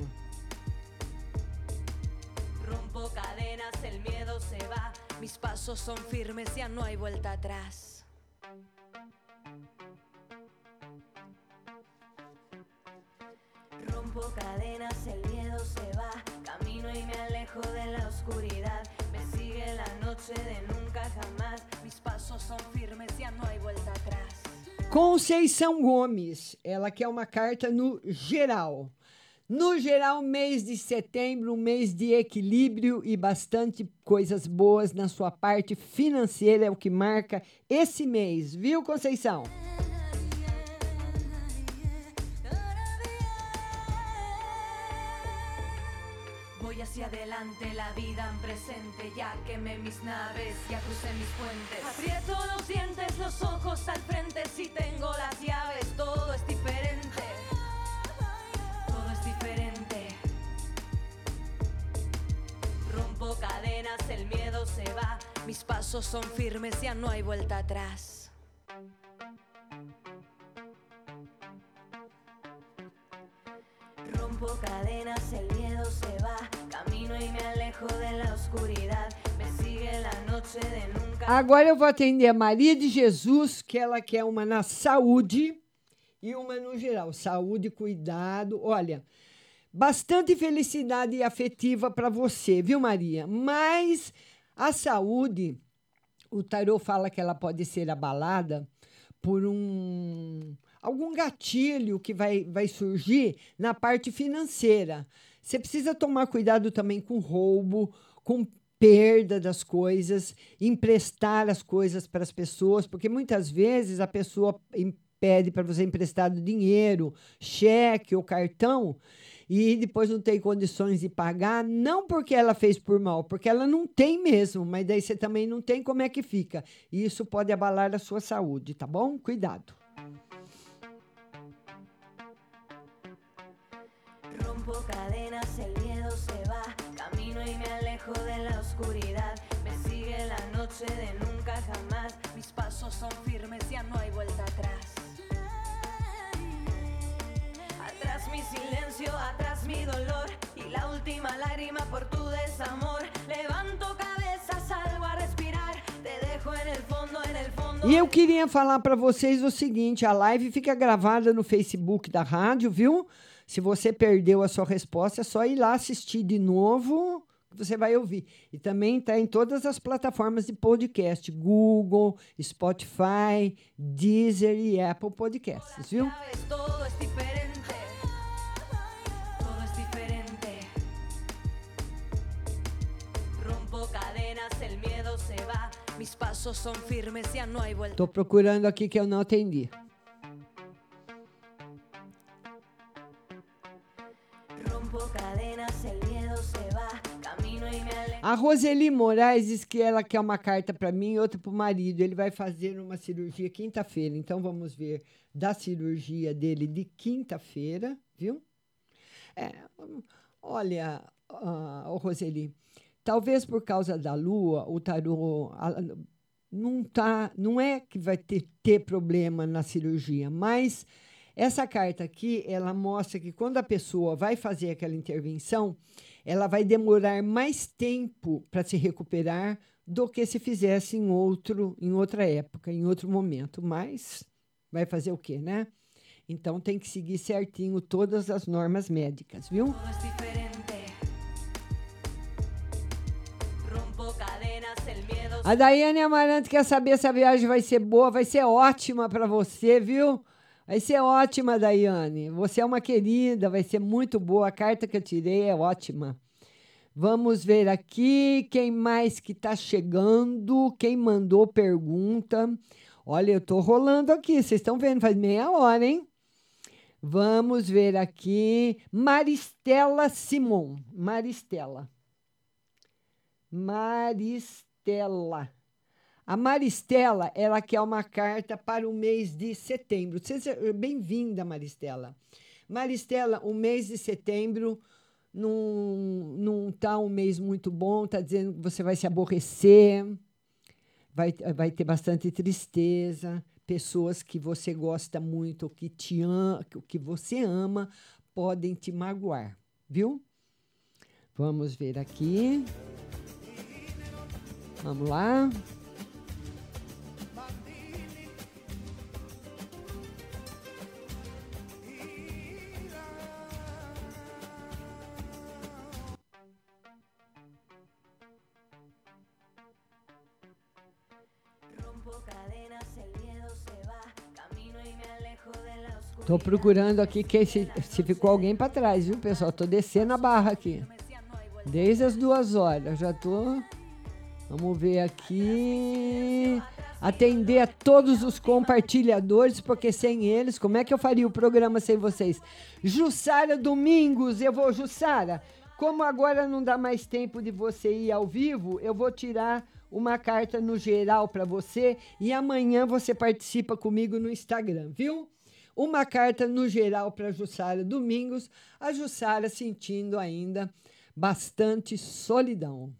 Rompo cadenas, el miedo se va. Mis pasos son firmes, ya no hay vuelta atrás. Cadenas, el miedo se va. Camino y me alejo de la oscuridad. Me sigue la noche de nunca jamás. Mis pasos firmes, atrás. Conceição Gomes, ela quer uma carta no geral. No geral, mês de setembro, um mês de equilíbrio e bastante coisas boas na sua parte financeira é o que marca esse mês, viu, Conceição? Hacia adelante, la vida en presente, ya quemé mis naves, ya crucé mis puentes. Aprieto los dientes, los ojos al frente, si tengo las llaves, todo es diferente. Todo es diferente. Rompo cadenas, el miedo se va, mis pasos son firmes, ya no hay vuelta atrás. Rompo cadenas, el miedo se va. Camino y me alejo de la oscuridad. Me sigue la noche de nunca. Agora eu vou atender a Maria de Jesus, que ela quer uma na saúde e uma no geral. Saúde, cuidado. Olha, bastante felicidade afetiva para você, viu, Maria? Mas a saúde, o tarô fala que ela pode ser abalada por um algum gatilho que vai, vai surgir na parte financeira. Você precisa tomar cuidado também com roubo, com perda das coisas, emprestar as coisas para as pessoas, porque muitas vezes a pessoa pede para você emprestar dinheiro, cheque ou cartão, e depois não tem condições de pagar, não porque ela fez por mal, porque ela não tem mesmo, mas daí você também não tem como é que fica. E isso pode abalar a sua saúde, tá bom? Cuidado. De la oscuridad. Me sigue la noche de nunca jamás. Mis pasos son firmes, ya no hay vuelta atrás. Atrás mi silencio, atrás mi dolor. Y la última lágrima por tu desamor. Levanto cabeza, salgo a respirar. Te dejo en el fondo, en el fondo. E eu queria falar para vocês o seguinte: a live fica gravada no Facebook da rádio, viu? Se você perdeu a sua resposta, é só ir lá assistir de novo, você vai ouvir. E também está em todas as plataformas de podcast: Google, Spotify, Deezer e Apple Podcasts, viu? Estou procurando aqui que eu não atendi. Roseli Moraes diz que ela quer uma carta para mim e outra para o marido. Ele vai fazer uma cirurgia quinta-feira. Então vamos ver da cirurgia dele de quinta-feira, viu? É, olha, uh, Roseli, talvez por causa da lua, o tarô a, não tá, não é que vai ter, ter problema na cirurgia, mas essa carta aqui, ela mostra que quando a pessoa vai fazer aquela intervenção, ela vai demorar mais tempo para se recuperar do que se fizesse em outro, em outra época, em outro momento. Mas vai fazer o quê, né? Então tem que seguir certinho todas as normas médicas, viu? A Daiane Amarante quer saber se a viagem vai ser boa, vai ser ótima para você, viu? Vai ser ótima, Daiane. Você é uma querida, vai ser muito boa. A carta que eu tirei é ótima. Vamos ver aqui quem mais que está chegando, quem mandou pergunta. Olha, eu estou rolando aqui, vocês estão vendo, faz meia hora, hein? Vamos ver aqui. Maristela Simon. Maristela. Maristela. A Maristela, ela quer uma carta para o mês de setembro. Seja bem-vinda, Maristela. Maristela, o mês de setembro não, não tá um mês muito bom, tá dizendo que você vai se aborrecer, vai, vai ter bastante tristeza, pessoas que você gosta muito, que te ama, que você ama, podem te magoar, viu? Vamos ver aqui. Vamos lá. Tô procurando aqui que se, se ficou alguém para trás, viu, pessoal? Tô descendo a barra aqui. Desde as duas horas. Já tô. Vamos ver aqui. Atender a todos os compartilhadores, porque sem eles, como é que eu faria o programa sem vocês? Jussara Domingos, eu vou, Jussara. Como agora não dá mais tempo de você ir ao vivo, eu vou tirar uma carta no geral para você e amanhã você participa comigo no Instagram, viu? Uma carta no geral para Jussara Domingos, a Jussara sentindo ainda bastante solidão.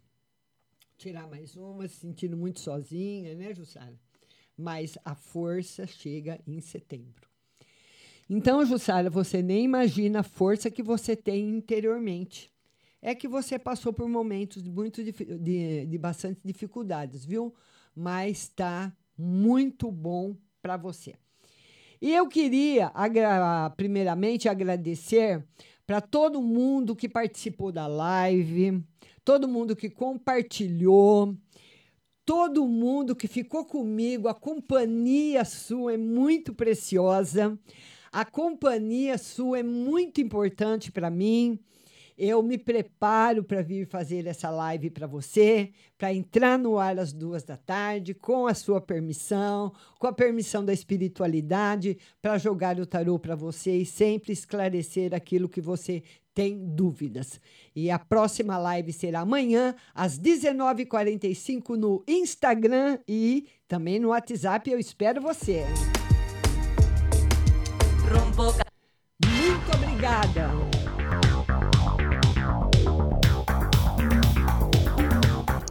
Tirar mais uma, se sentindo muito sozinha, né, Jussara? Mas a força chega em setembro. Então, Jussara, você nem imagina a força que você tem interiormente. É que você passou por momentos muito, de, de, bastante dificuldades, viu? Mas está muito bom para você. E eu queria, primeiramente, agradecer para todo mundo que participou da live, todo mundo que compartilhou, todo mundo que ficou comigo. A companhia sua é muito preciosa. A companhia sua é muito importante para mim. Eu me preparo para vir fazer essa live para você, para entrar no ar às duas da tarde, com a sua permissão, com a permissão da espiritualidade, para jogar o tarô para você e sempre esclarecer aquilo que você tem dúvidas. E a próxima live será amanhã, às 19h45, no Instagram e também no WhatsApp. Eu espero você. Muito obrigada.